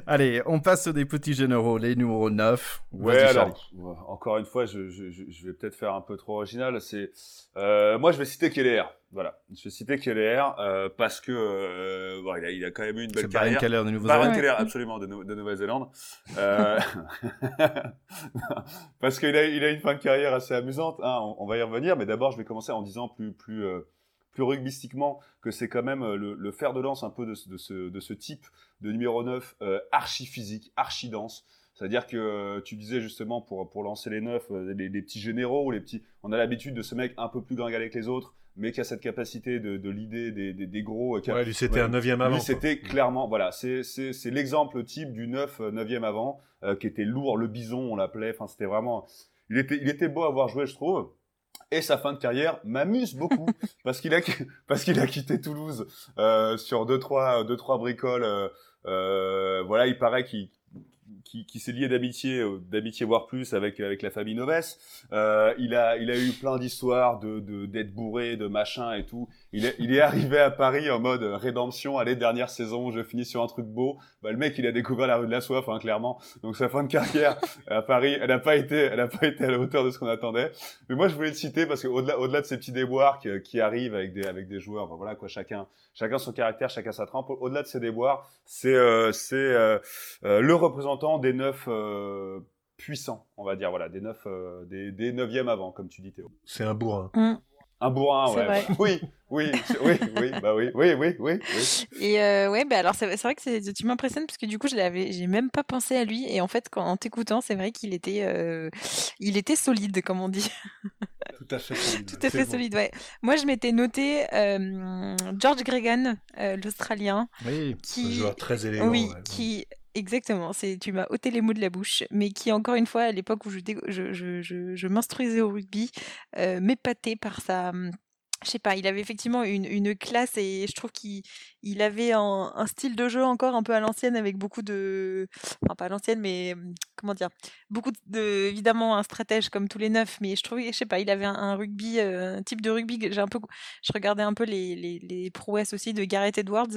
[SPEAKER 1] Allez, on passe sur des petits généraux, les numéros 9.
[SPEAKER 2] Ouais, alors, encore une fois, je, je, je vais peut-être faire un peu trop original. C'est, euh, moi, je vais citer Keller. Voilà, je vais citer Keller euh, parce que euh, bon, il, a, il a quand même eu une belle carrière.
[SPEAKER 1] Keller de Nouvelle-Zélande.
[SPEAKER 2] Keller, absolument, de, de Nouvelle-Zélande. Euh, parce qu'il a, il a une fin de carrière assez amusante. Hein, on, on, va y revenir, mais d'abord, je vais commencer en disant plus, plus, euh, plus rugbystiquement que c'est quand même le, le, fer de lance un peu de, de, ce, de ce type de numéro 9, euh, archi physique, archi dense. C'est-à-dire que euh, tu disais justement pour, pour lancer les neufs, euh, les, les, petits généraux, les petits, on a l'habitude de ce mec un peu plus gringalé que les autres, mais qui a cette capacité de, de l'idée des, des, des, gros.
[SPEAKER 3] Ouais, lui c'était ouais, un neuvième avant. Lui
[SPEAKER 2] c'était clairement, voilà, c'est l'exemple type du neuf neuvième avant, euh, qui était lourd, le bison on l'appelait, enfin c'était vraiment, il était, il était beau à voir jouer je trouve. Et sa fin de carrière m'amuse beaucoup parce qu'il a parce qu'il a quitté Toulouse euh, sur deux trois deux trois bricoles. Euh, euh, voilà, il paraît qu'il qui, qui s'est lié d'amitié, d'amitié voire plus avec avec la famille Noves. Euh, il a il a eu plein d'histoires de d'être bourré, de machin et tout. Il est il est arrivé à Paris en mode rédemption. Allez dernière saison, je finis sur un truc beau. Bah, le mec il a découvert la rue de la soif, hein, clairement. Donc sa fin de carrière à Paris, elle n'a pas été elle n'a pas été à la hauteur de ce qu'on attendait. Mais moi je voulais le citer parce que au-delà de ces petits déboires qui, qui arrivent avec des avec des joueurs, ben, voilà quoi, chacun chacun son caractère, chacun sa trempe. Au-delà de ces déboires, c'est euh, c'est euh, euh, le représentant des neufs euh, puissants, on va dire, voilà, des neufs, euh, des, des neuvièmes avant, comme tu dis Théo.
[SPEAKER 3] C'est un bourrin.
[SPEAKER 4] Mm.
[SPEAKER 2] Un bourrin, ouais.
[SPEAKER 4] Vrai.
[SPEAKER 2] Oui, oui, oui, oui, bah oui, oui, oui, oui. oui.
[SPEAKER 4] Et euh, ouais, bah alors c'est vrai que tu m'impressionnes parce que du coup, je l'avais, j'ai même pas pensé à lui. Et en fait, quand, en t'écoutant, c'est vrai qu'il était, euh, il était solide, comme on dit.
[SPEAKER 3] Tout à fait solide.
[SPEAKER 4] Tout à fait bon. solide, ouais. Moi, je m'étais noté euh, George Gregan, l'Australien,
[SPEAKER 1] oui,
[SPEAKER 4] qui,
[SPEAKER 3] un joueur très élégant.
[SPEAKER 4] Oui,
[SPEAKER 3] ouais.
[SPEAKER 4] qui Exactement, c'est tu m'as ôté les mots de la bouche, mais qui encore une fois à l'époque où je, je, m'instruisais au rugby, euh, m'épatait par sa, je sais pas, il avait effectivement une, classe et je trouve qu'il il avait un, un, style de jeu encore un peu à l'ancienne avec beaucoup de, enfin pas à l'ancienne mais comment dire, beaucoup de, évidemment un stratège comme tous les neufs, mais je trouvais, je sais pas, il avait un, rugby, euh, un type de rugby, j'ai un peu, je regardais un peu les, les, les prouesses aussi de Gareth Edwards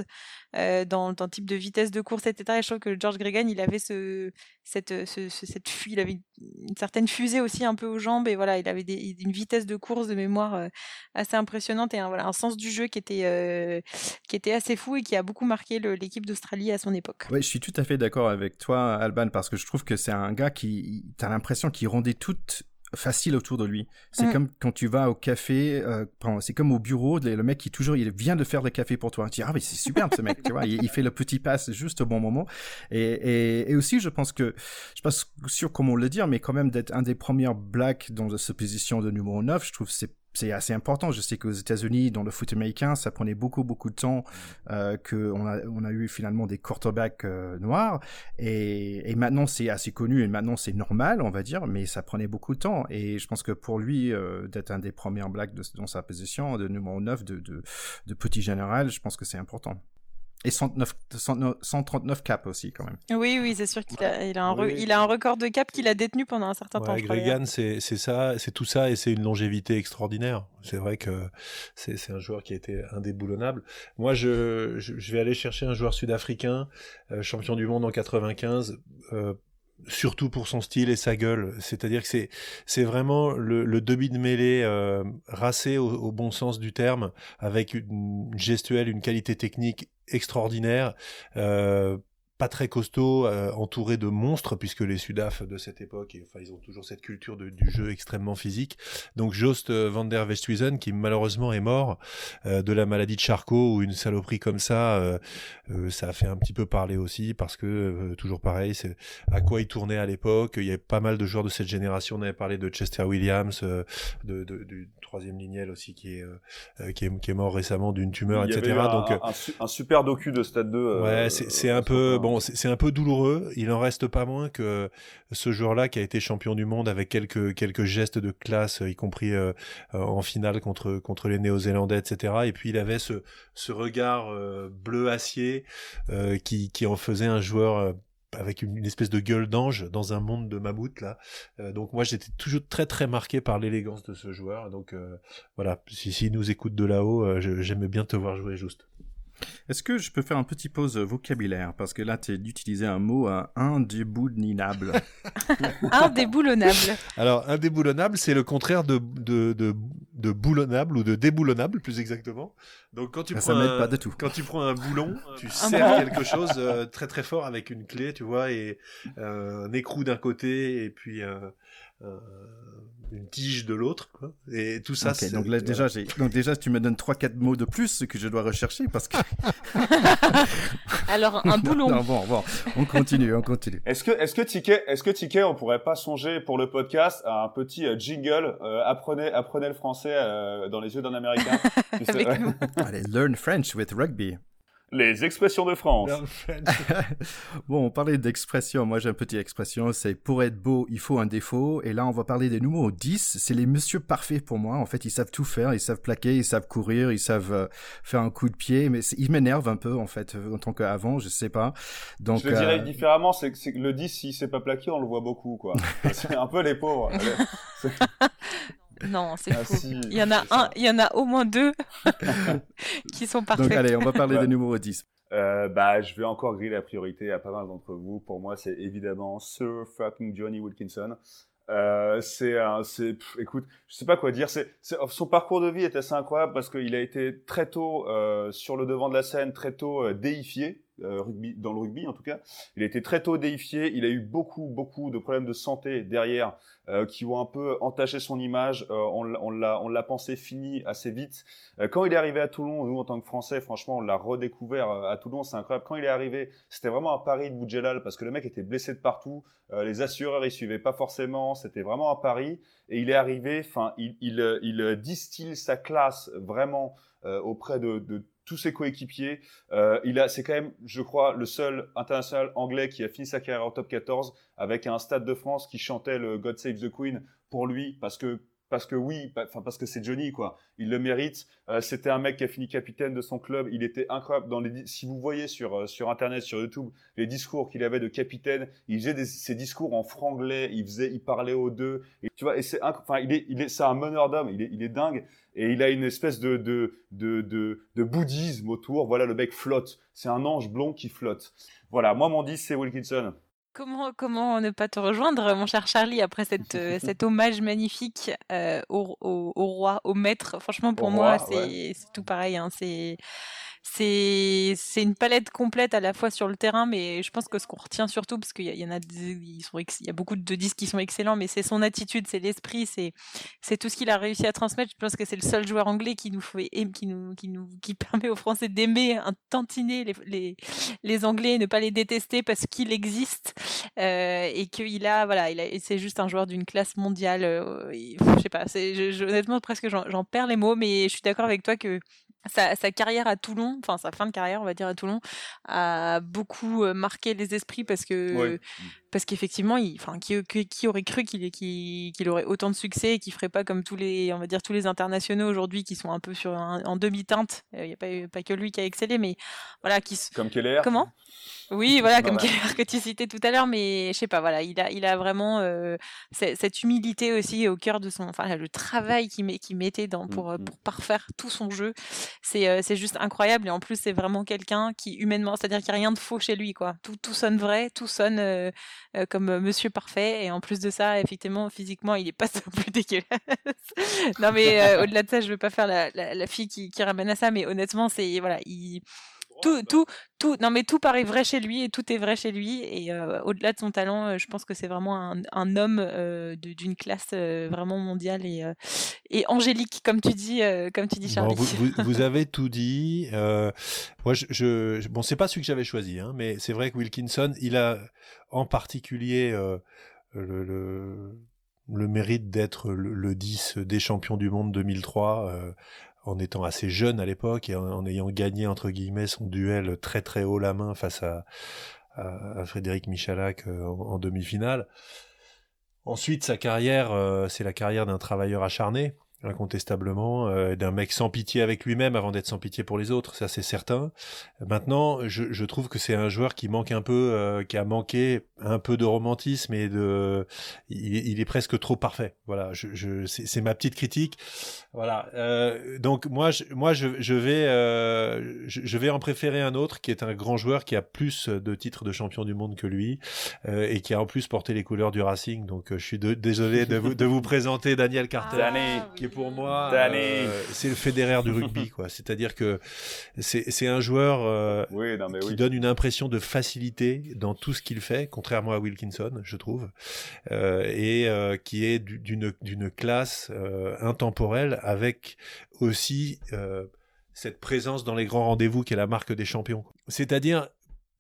[SPEAKER 4] euh, dans, le type de vitesse de course, etc. Et je trouve que George Gregan, il avait ce, cette, ce, ce, cette, il avait une certaine fusée aussi un peu aux jambes et voilà, il avait une vitesse de course de mémoire euh, assez impressionnante et un, voilà, un sens du jeu qui était, euh, qui était assez fou et qui a beaucoup marqué l'équipe d'Australie à son époque.
[SPEAKER 1] Oui, je suis tout à fait d'accord avec toi, Alban, parce que je trouve que c'est un gars qui, t'as l'impression qu'il rendait toute facile autour de lui. C'est mmh. comme quand tu vas au café, euh, c'est comme au bureau, le mec qui toujours, il vient de faire le café pour toi. Tu dis, ah mais c'est superbe ce mec, tu vois, il, il, fait le petit passe juste au bon moment. Et, et, et aussi, je pense que, je suis pas sûr comment le dire, mais quand même d'être un des premiers blacks dans cette position de numéro 9, je trouve c'est c'est assez important. Je sais qu'aux États-Unis, dans le foot américain, ça prenait beaucoup, beaucoup de temps euh, qu'on a, on a eu finalement des quarterbacks euh, noirs. Et, et maintenant, c'est assez connu et maintenant, c'est normal, on va dire, mais ça prenait beaucoup de temps. Et je pense que pour lui, euh, d'être un des premiers blacks de, dans sa position, de numéro 9, de, de, de petit général, je pense que c'est important. Et 109, 139 caps aussi, quand même.
[SPEAKER 4] Oui, oui, c'est sûr qu'il a, il a, un oui. il a un record de cap qu'il a détenu pendant un certain
[SPEAKER 5] ouais,
[SPEAKER 4] temps.
[SPEAKER 5] Gregan, c'est ça, c'est tout ça, et c'est une longévité extraordinaire. C'est vrai que c'est un joueur qui a été indéboulonnable. Moi, je, je, je vais aller chercher un joueur sud-africain, euh, champion du monde en 95, euh, surtout pour son style et sa gueule. C'est-à-dire que c'est c'est vraiment le, le de mêlée euh, racé au, au, bon sens du terme, avec une gestuelle, une qualité technique extraordinaire. Euh, pas très costaud, euh, entouré de monstres, puisque les Sudaf de cette époque, et, enfin, ils ont toujours cette culture de, du jeu extrêmement physique. Donc Joost van der Westhuizen, qui malheureusement est mort euh, de la maladie de Charcot, ou une saloperie comme ça, euh, ça a fait un petit peu parler aussi, parce que, toujours pareil, c'est à quoi il tournait à l'époque. Il y avait pas mal de joueurs de cette génération, on avait parlé de Chester Williams, de, de, du troisième lignel aussi, qui est, qui est, qui est mort récemment d'une tumeur,
[SPEAKER 2] il y
[SPEAKER 5] etc.
[SPEAKER 2] Un,
[SPEAKER 5] Donc,
[SPEAKER 2] un, un, super docu de Stade 2.
[SPEAKER 5] Ouais, c'est un peu... Bon, c'est un peu douloureux. Il en reste pas moins que ce joueur-là qui a été champion du monde avec quelques quelques gestes de classe, y compris euh, en finale contre contre les Néo-Zélandais, etc. Et puis il avait ce ce regard euh, bleu acier euh, qui qui en faisait un joueur avec une, espèce de gueule d'ange dans un monde de mammouth là. Euh, donc moi j'étais toujours très très marqué par l'élégance de ce joueur. Donc euh, voilà, si, si nous écoute de là-haut, euh, j'aimais bien te voir jouer juste.
[SPEAKER 1] Est-ce que je peux faire un petit pause vocabulaire? Parce que là, tu d'utiliser un mot euh, indéboulonnable.
[SPEAKER 4] indéboulonnable.
[SPEAKER 5] Alors, indéboulonnable, c'est le contraire de, de, de, boulonnable ou de déboulonnable, plus exactement. Donc, quand tu, prends, un,
[SPEAKER 1] pas du tout.
[SPEAKER 5] quand tu prends un boulon, tu serres quelque chose euh, très très fort avec une clé, tu vois, et euh, un écrou d'un côté, et puis une tige de l'autre, quoi. Et tout ça,
[SPEAKER 1] c'est... Donc là, déjà, j'ai... donc déjà, tu me donnes 3-4 mots de plus ce que je dois rechercher parce que...
[SPEAKER 4] Alors, un boulon.
[SPEAKER 1] Non, bon, bon, on continue, on continue.
[SPEAKER 2] Est-ce que, est-ce que Ticket, est-ce que Ticket, on pourrait pas songer pour le podcast à un petit euh, jingle, euh, apprenez, apprenez le français euh, dans les yeux d'un Américain?
[SPEAKER 1] Allez, learn French with rugby.
[SPEAKER 2] Les expressions de France.
[SPEAKER 1] bon, on parlait d'expressions. Moi, j'ai une petite expression. C'est pour être beau, il faut un défaut. Et là, on va parler des numéros 10. C'est les messieurs parfaits pour moi. En fait, ils savent tout faire. Ils savent plaquer, ils savent courir, ils savent euh, faire un coup de pied. Mais ils m'énervent un peu, en fait, en tant qu'avant. Je sais pas. Donc,
[SPEAKER 2] je le dirais euh, différemment. C'est que le 10, s'il s'est pas plaqué, on le voit beaucoup, quoi. c'est un peu les pauvres.
[SPEAKER 4] Non, c'est ah, faux. il y en a un, il y en a au moins deux qui sont parfaits.
[SPEAKER 1] Donc allez, on va parler des numéros 10.
[SPEAKER 2] Euh, bah, je vais encore griller la priorité à pas mal d'entre vous. Pour moi, c'est évidemment Sir fucking Johnny Wilkinson. Euh, c'est, c'est, écoute, je sais pas quoi dire. C'est, son parcours de vie est assez incroyable parce qu'il a été très tôt euh, sur le devant de la scène, très tôt euh, déifié. Euh, rugby, dans le rugby en tout cas. Il a été très tôt déifié, il a eu beaucoup, beaucoup de problèmes de santé derrière euh, qui ont un peu entaché son image. Euh, on, l'a, pensé fini assez vite. quand il est arrivé à Toulon, nous en tant que Français, franchement, on l'a redécouvert à Toulon, c'est incroyable. Quand il est arrivé, c'était vraiment un pari de Boudjelal parce que le mec était blessé de partout, les assureurs ils suivaient pas forcément, c'était vraiment un pari. Et il est arrivé, enfin, il, il, il, distille sa classe vraiment auprès de, de tous ses coéquipiers. Euh, il a, c'est quand même, je crois, le seul international anglais qui a fini sa carrière en top 14 avec un Stade de France qui chantait le God Save the Queen pour lui parce que parce que oui, enfin parce que c'est Johnny quoi. Il le mérite. Euh, c'était un mec qui a fini capitaine de son club. Il était incroyable dans les. Si vous voyez sur euh, sur internet, sur YouTube, les discours qu'il avait de capitaine, il faisait ses discours en franglais. Il faisait, il parlait aux deux. Tu vois, et c'est enfin il est il est c'est un meneur d'homme. Il est il est dingue et il a une espèce de de de de, de bouddhisme autour. Voilà, le mec flotte. C'est un ange blond qui flotte. Voilà, moi mon 10 c'est Wilkinson.
[SPEAKER 4] Comment, comment ne pas te rejoindre, mon cher Charlie, après cette, euh, cet hommage magnifique euh, au, au, au, roi, au maître? Franchement, pour moi, c'est tout pareil. Hein, c'est c'est c'est une palette complète à la fois sur le terrain, mais je pense que ce qu'on retient surtout, parce qu'il y, en a, ils sont, il y a beaucoup de disques qui sont excellents, mais c'est son attitude, c'est l'esprit, c'est c'est tout ce qu'il a réussi à transmettre. Je pense que c'est le seul joueur anglais qui nous fait, qui nous, qui nous, qui permet aux Français d'aimer un tantinet les, les, les Anglais, ne pas les détester parce qu'il existe euh, et qu'il a, voilà, il a, c'est juste un joueur d'une classe mondiale. Euh, je sais pas, honnêtement presque j'en perds les mots, mais je suis d'accord avec toi que sa, sa, carrière à Toulon, enfin sa fin de carrière, on va dire à Toulon, a beaucoup marqué les esprits parce que parce qu'effectivement, enfin, qui, qui, aurait cru qu'il aurait autant de succès et qu'il ferait pas comme tous les, on va dire tous les internationaux aujourd'hui qui sont un peu sur en demi-teinte. Il n'y a pas, pas que lui qui a excellé, mais voilà, qui
[SPEAKER 2] comme Keller.
[SPEAKER 4] Comment? Oui, voilà, comme Keller que tu citais tout à l'heure, mais je sais pas, voilà, il a, il a vraiment euh, cette humilité aussi au cœur de son, enfin, le travail qu'il met, qu'il mettait dans pour, mmh, mmh. pour parfaire tout son jeu, c'est, euh, c'est juste incroyable. Et en plus, c'est vraiment quelqu'un qui humainement, c'est-à-dire qu'il n'y a rien de faux chez lui, quoi. Tout, tout sonne vrai, tout sonne euh, comme euh, Monsieur Parfait. Et en plus de ça, effectivement, physiquement, il est pas plus dégueulasse. non, mais euh, au-delà de ça, je veux pas faire la, la, la fille qui, qui, ramène à ça, mais honnêtement, c'est voilà, il tout, tout, tout, non mais tout paraît vrai chez lui et tout est vrai chez lui et euh, au-delà de son talent, euh, je pense que c'est vraiment un, un homme euh, d'une classe vraiment mondiale et, et angélique comme tu dis, comme tu dis Charlie.
[SPEAKER 5] Bon, vous, vous, vous, avez tout dit. moi, je, je, bon, c'est pas celui que j'avais choisi, hein, mais c'est vrai que Wilkinson, il a en particulier le, le, le, mérite d'être le, le, 10 des champions du monde 2003 en étant assez jeune à l'époque et en, ayant gagné entre guillemets son duel très très haut la main face à, Frédéric Michalak euh, en, demi-finale. Ensuite, sa carrière, euh, c'est la carrière d'un travailleur acharné. Incontestablement, euh, d'un mec sans pitié avec lui-même avant d'être sans pitié pour les autres, ça c'est certain. Maintenant, je, je trouve que c'est un joueur qui manque un peu, euh, qui a manqué un peu de romantisme et de, il, il est presque trop parfait. Voilà, je, je c'est ma petite critique. Voilà. Euh, donc moi, je, moi, je, je vais, euh, je, je, vais en préférer un autre qui est un grand joueur qui a plus de titres de champion du monde que lui euh, et qui a en plus porté les couleurs du Racing. Donc je suis de, désolé de vous, de vous présenter Daniel Carter,
[SPEAKER 2] ah,
[SPEAKER 5] qui est pour moi, euh, c'est le fédéraire du rugby, quoi. C'est-à-dire que c'est un joueur euh,
[SPEAKER 2] oui, non, mais
[SPEAKER 5] qui
[SPEAKER 2] oui.
[SPEAKER 5] donne une impression de facilité dans tout ce qu'il fait, contrairement à Wilkinson, je trouve, euh, et euh, qui est d'une d'une classe euh, intemporelle avec aussi euh, cette présence dans les grands rendez-vous qui est la marque des champions. C'est-à-dire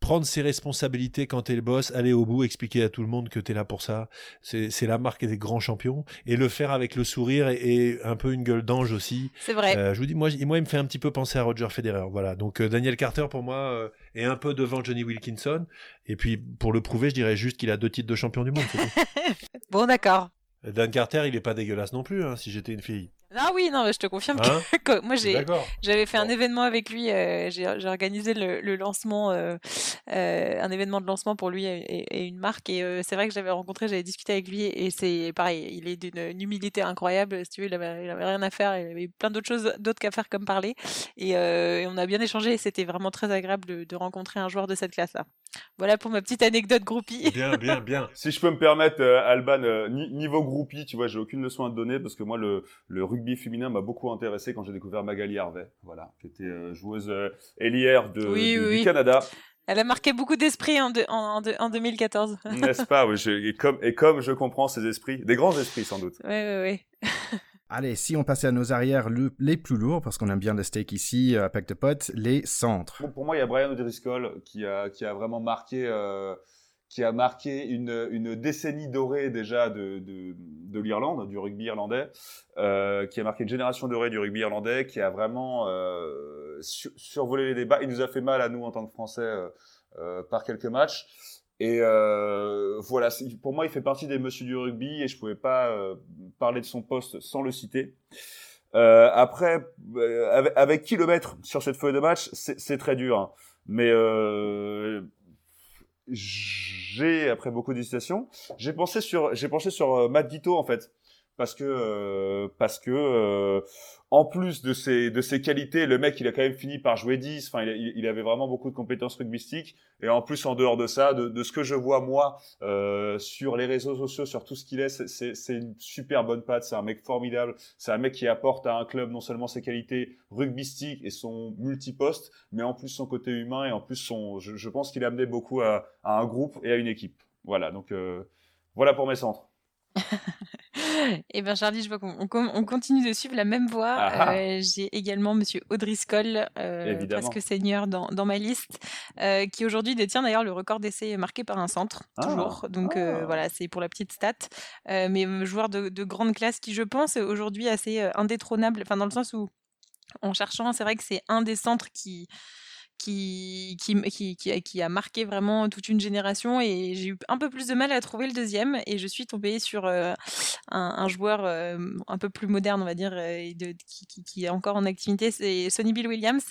[SPEAKER 5] prendre ses responsabilités quand t'es le boss, aller au bout, expliquer à tout le monde que t'es là pour ça. C'est la marque des grands champions. Et le faire avec le sourire et, et un peu une gueule d'ange aussi.
[SPEAKER 4] C'est vrai.
[SPEAKER 5] Euh, je vous dis, moi, moi, il me fait un petit peu penser à Roger Federer. Voilà. Donc, euh, Daniel Carter, pour moi, euh, est un peu devant Johnny Wilkinson. Et puis, pour le prouver, je dirais juste qu'il a deux titres de champion du monde.
[SPEAKER 4] bon, d'accord.
[SPEAKER 5] Dan Carter, il est pas dégueulasse non plus, hein, si j'étais une fille.
[SPEAKER 4] Ah oui, non, je te confirme
[SPEAKER 5] Hein
[SPEAKER 4] que moi j'ai j'avais fait un événement avec lui, euh, j'ai j'ai organisé le, le lancement, euh, euh, un événement de lancement pour lui et, et une marque et euh, c'est vrai que j'avais rencontré, j'avais discuté avec lui et c'est pareil, il est d'une une humilité incroyable, si tu veux, il avait, il avait rien à faire, il avait plein d'autres choses d'autres qu'à faire comme parler et, et on a bien échangé et c'était vraiment très agréable de, de rencontrer un joueur de cette classe-là. Voilà pour ma petite anecdote groupie.
[SPEAKER 5] Bien, bien, bien.
[SPEAKER 2] Si je peux me permettre, Alban, ni- niveau groupie, tu vois, j'ai aucune leçon à te donner parce que moi, le, le rugby féminin m'a beaucoup intéressé quand j'ai découvert Magali Harvey, voilà, qui était euh, joueuse euh, ailière de,
[SPEAKER 4] Oui,
[SPEAKER 2] du,
[SPEAKER 4] oui,
[SPEAKER 2] du
[SPEAKER 4] oui.
[SPEAKER 2] Canada,
[SPEAKER 4] Elle a marqué beaucoup d'esprit en, de- en, en, en 2014. ouais,
[SPEAKER 2] n'est-ce pas? Oui, je- et, comme, et comme je comprends ces esprits, des grands esprits sans doute.
[SPEAKER 4] ouais, ouais.
[SPEAKER 1] Allez, si on passait à nos arrières le- les plus lourds, parce qu'on aime bien le steak ici euh, à Pack de Pot, les centres.
[SPEAKER 2] Bon, pour moi, il y a Brian O'Driscoll qui a, qui a vraiment marqué, euh, qui a marqué une, une décennie dorée déjà de, de, de l'Irlande, du rugby irlandais, euh, qui a marqué une génération dorée du rugby irlandais, qui a vraiment euh, sur- survolé les débats. Il nous a fait mal à nous en tant que Français euh, euh, par quelques matchs. Et euh, voilà, pour moi, il fait partie des messieurs du rugby et je pouvais pas euh, parler de son poste sans le citer. Après, avec, avec qui le mettre sur cette feuille de match, c'est très dur. hein. Mais j'ai, après beaucoup d'hésitations, j'ai pensé sur, j'ai penché sur euh, Matt Guito en fait, parce que euh, parce que euh, en plus de ses de ses qualités, le mec il a quand même fini par jouer 10. Enfin, il, avait vraiment beaucoup de compétences rugbystiques. Et en plus, en dehors de ça, de, ce que je vois moi euh, sur les réseaux sociaux, sur tout ce qu'il est, c'est- une super bonne patte. C'est un mec formidable. C'est un mec qui apporte à un club non seulement ses qualités rugbystiques et son multiposte, mais en plus son côté humain et en plus son. Je, pense qu'il a amené beaucoup à, à un groupe et à une équipe. Voilà. Donc voilà pour mes centres.
[SPEAKER 4] Eh ben Charlie, je vois qu'on on com- on continue de suivre la même voie.
[SPEAKER 2] Ah ah.
[SPEAKER 4] Euh, J'ai également Monsieur Audriscoll, euh,
[SPEAKER 2] Évidemment.
[SPEAKER 4] presque seigneur dans, dans ma liste, euh, qui aujourd'hui détient d'ailleurs le record d'essais marqué par un centre,
[SPEAKER 2] Ah.
[SPEAKER 4] toujours. Donc euh,
[SPEAKER 2] Ah.
[SPEAKER 4] voilà, c'est pour la petite stat. Euh, mais euh, joueur de, de grande classe qui, je pense, est aujourd'hui assez euh, indétrônable, enfin dans le sens où, en cherchant, c'est vrai que c'est un des centres qui qui, qui, qui, qui, a, qui a marqué vraiment toute une génération et j'ai eu un peu plus de mal à trouver le deuxième et je suis tombée sur euh, un, joueur euh, un peu plus moderne on va dire euh, de, qui, est encore en activité c'est Sonny Bill Williams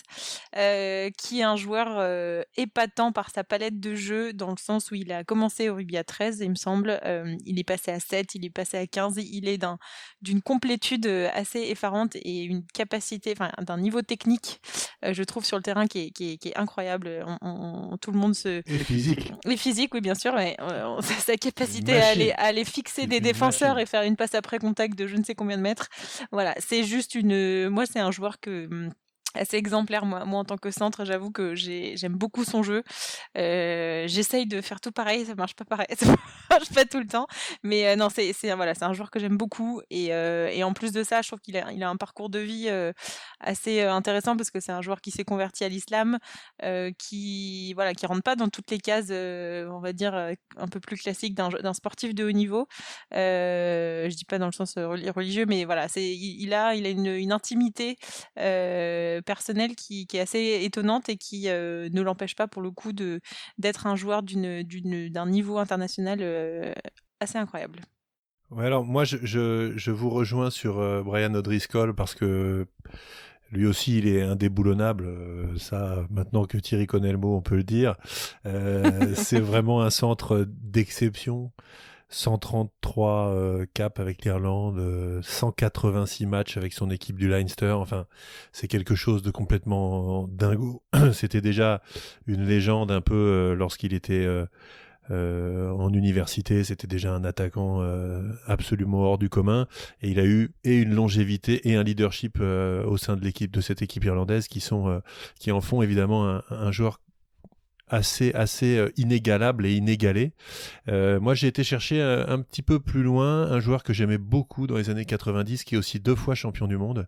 [SPEAKER 4] qui est un joueur épatant par sa palette de jeux dans le sens où il a commencé au rugby à 13 il me semble il est passé à 7 il est passé à 15 il est d'un d'une complétude assez effarante et une capacité enfin d'un niveau technique je trouve sur le terrain qui est, qui est incroyable on, on- tout le monde se
[SPEAKER 3] Et physique.
[SPEAKER 4] les physiques, oui, bien sûr, mais euh, sa, sa capacité à aller, à aller fixer des défenseurs
[SPEAKER 3] machine.
[SPEAKER 4] et faire une passe après contact de je ne sais combien de mètres. Voilà, c'est juste une. Moi, c'est un joueur que. Assez exemplaire moi, moi en tant que centre j'avoue que j'ai- j'aime beaucoup son jeu. Euh, j'essaye de faire tout pareil ça marche pas pareil ça marche pas tout le temps. Mais euh, non c'est voilà un joueur que j'aime beaucoup. Et, euh, et en plus de ça je trouve qu'il a il a un parcours de vie assez intéressant parce que c'est un joueur qui s'est converti à l'islam qui voilà qui rentre pas dans toutes les cases on va dire un peu plus classiques d'un sportif de haut niveau. Je dis pas dans le sens reli- religieux mais voilà il, a il a une, intimité personnelle qui, qui est assez étonnante et qui euh, ne l'empêche pas pour le coup d'être un joueur d'un niveau international euh, assez incroyable
[SPEAKER 5] Ouais, alors moi, je, je, je vous rejoins sur euh, Brian O'Driscoll parce que lui aussi, il est indéboulonnable. ça, maintenant que Thierry connaît le mot, on peut le dire. Euh, c'est vraiment un centre d'exception. 133 euh, caps avec l'Irlande, euh, 186 matchs avec son équipe du Leinster. Enfin, c'est quelque chose de complètement dingo. C'était déjà une légende un peu euh, lorsqu'il était euh, euh, en université. C'était déjà un attaquant euh, absolument hors du commun. Et il a eu et une longévité et un leadership euh, au sein de l'équipe de cette équipe irlandaise qui sont euh, qui en font évidemment un joueur assez assez euh, inégalable et inégalé. Euh, moi, j'ai été chercher un, un, petit peu plus loin un joueur que j'aimais beaucoup dans les années 90, qui est aussi deux fois champion du monde,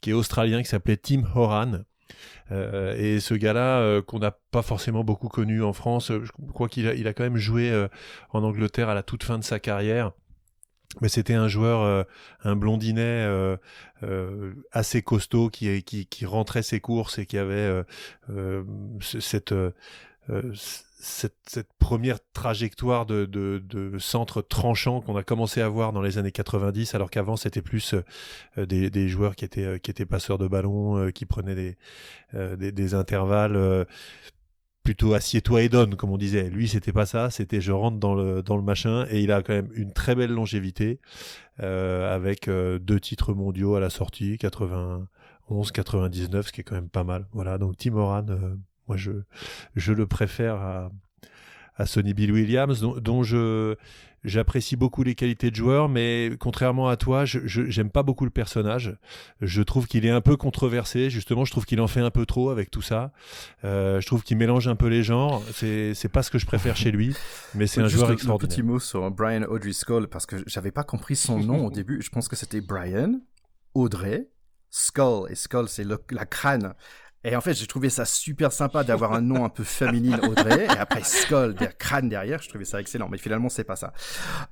[SPEAKER 5] qui est australien, qui s'appelait Tim Horan. Euh, et ce gars-là, euh, qu'on n'a pas forcément beaucoup connu en France, je crois qu'il a, il a quand même joué euh, en Angleterre à la toute fin de sa carrière. Mais c'était un joueur, euh, un blondinet euh, euh, assez costaud qui, qui, qui, rentrait ses courses et qui avait cette, cette, cette, première trajectoire de, de, de centre tranchant qu'on a commencé à voir dans les années 90, alors qu'avant c'était plus euh, des, des, joueurs qui étaient, qui étaient passeurs de ballon, euh, qui prenaient des, euh, des, intervalles plutôt assieds-toi et donne, comme on disait. Lui, c'était pas ça, c'était je rentre dans le, dans le machin, et il a quand même une très belle longévité, euh, avec euh, deux titres mondiaux à la sortie, 91, 99, ce qui est quand même pas mal. Voilà, donc Tim Moran, euh, moi je, je le préfère à, à Sonny Bill Williams, dont, dont je j'apprécie beaucoup les qualités de joueur, mais contrairement à toi, je j'aime pas beaucoup le personnage. Je trouve qu'il est un peu controversé. Justement, je trouve qu'il en fait un peu trop avec tout ça. Euh, je trouve qu'il mélange un peu les genres. C'est c'est pas ce que je préfère chez lui, mais c'est un
[SPEAKER 1] Juste
[SPEAKER 5] joueur
[SPEAKER 1] un
[SPEAKER 5] extraordinaire.
[SPEAKER 1] petit mot sur Brian O'Driscoll parce que j'avais pas compris son nom au début. Je pense que c'était Brian Audrey Skull et Skull c'est la crâne. Et en fait, j'ai trouvé ça super sympa d'avoir un nom un peu féminin, Audrey, et après Skull, der crâne derrière. Je trouvais ça excellent, mais finalement, c'est pas ça.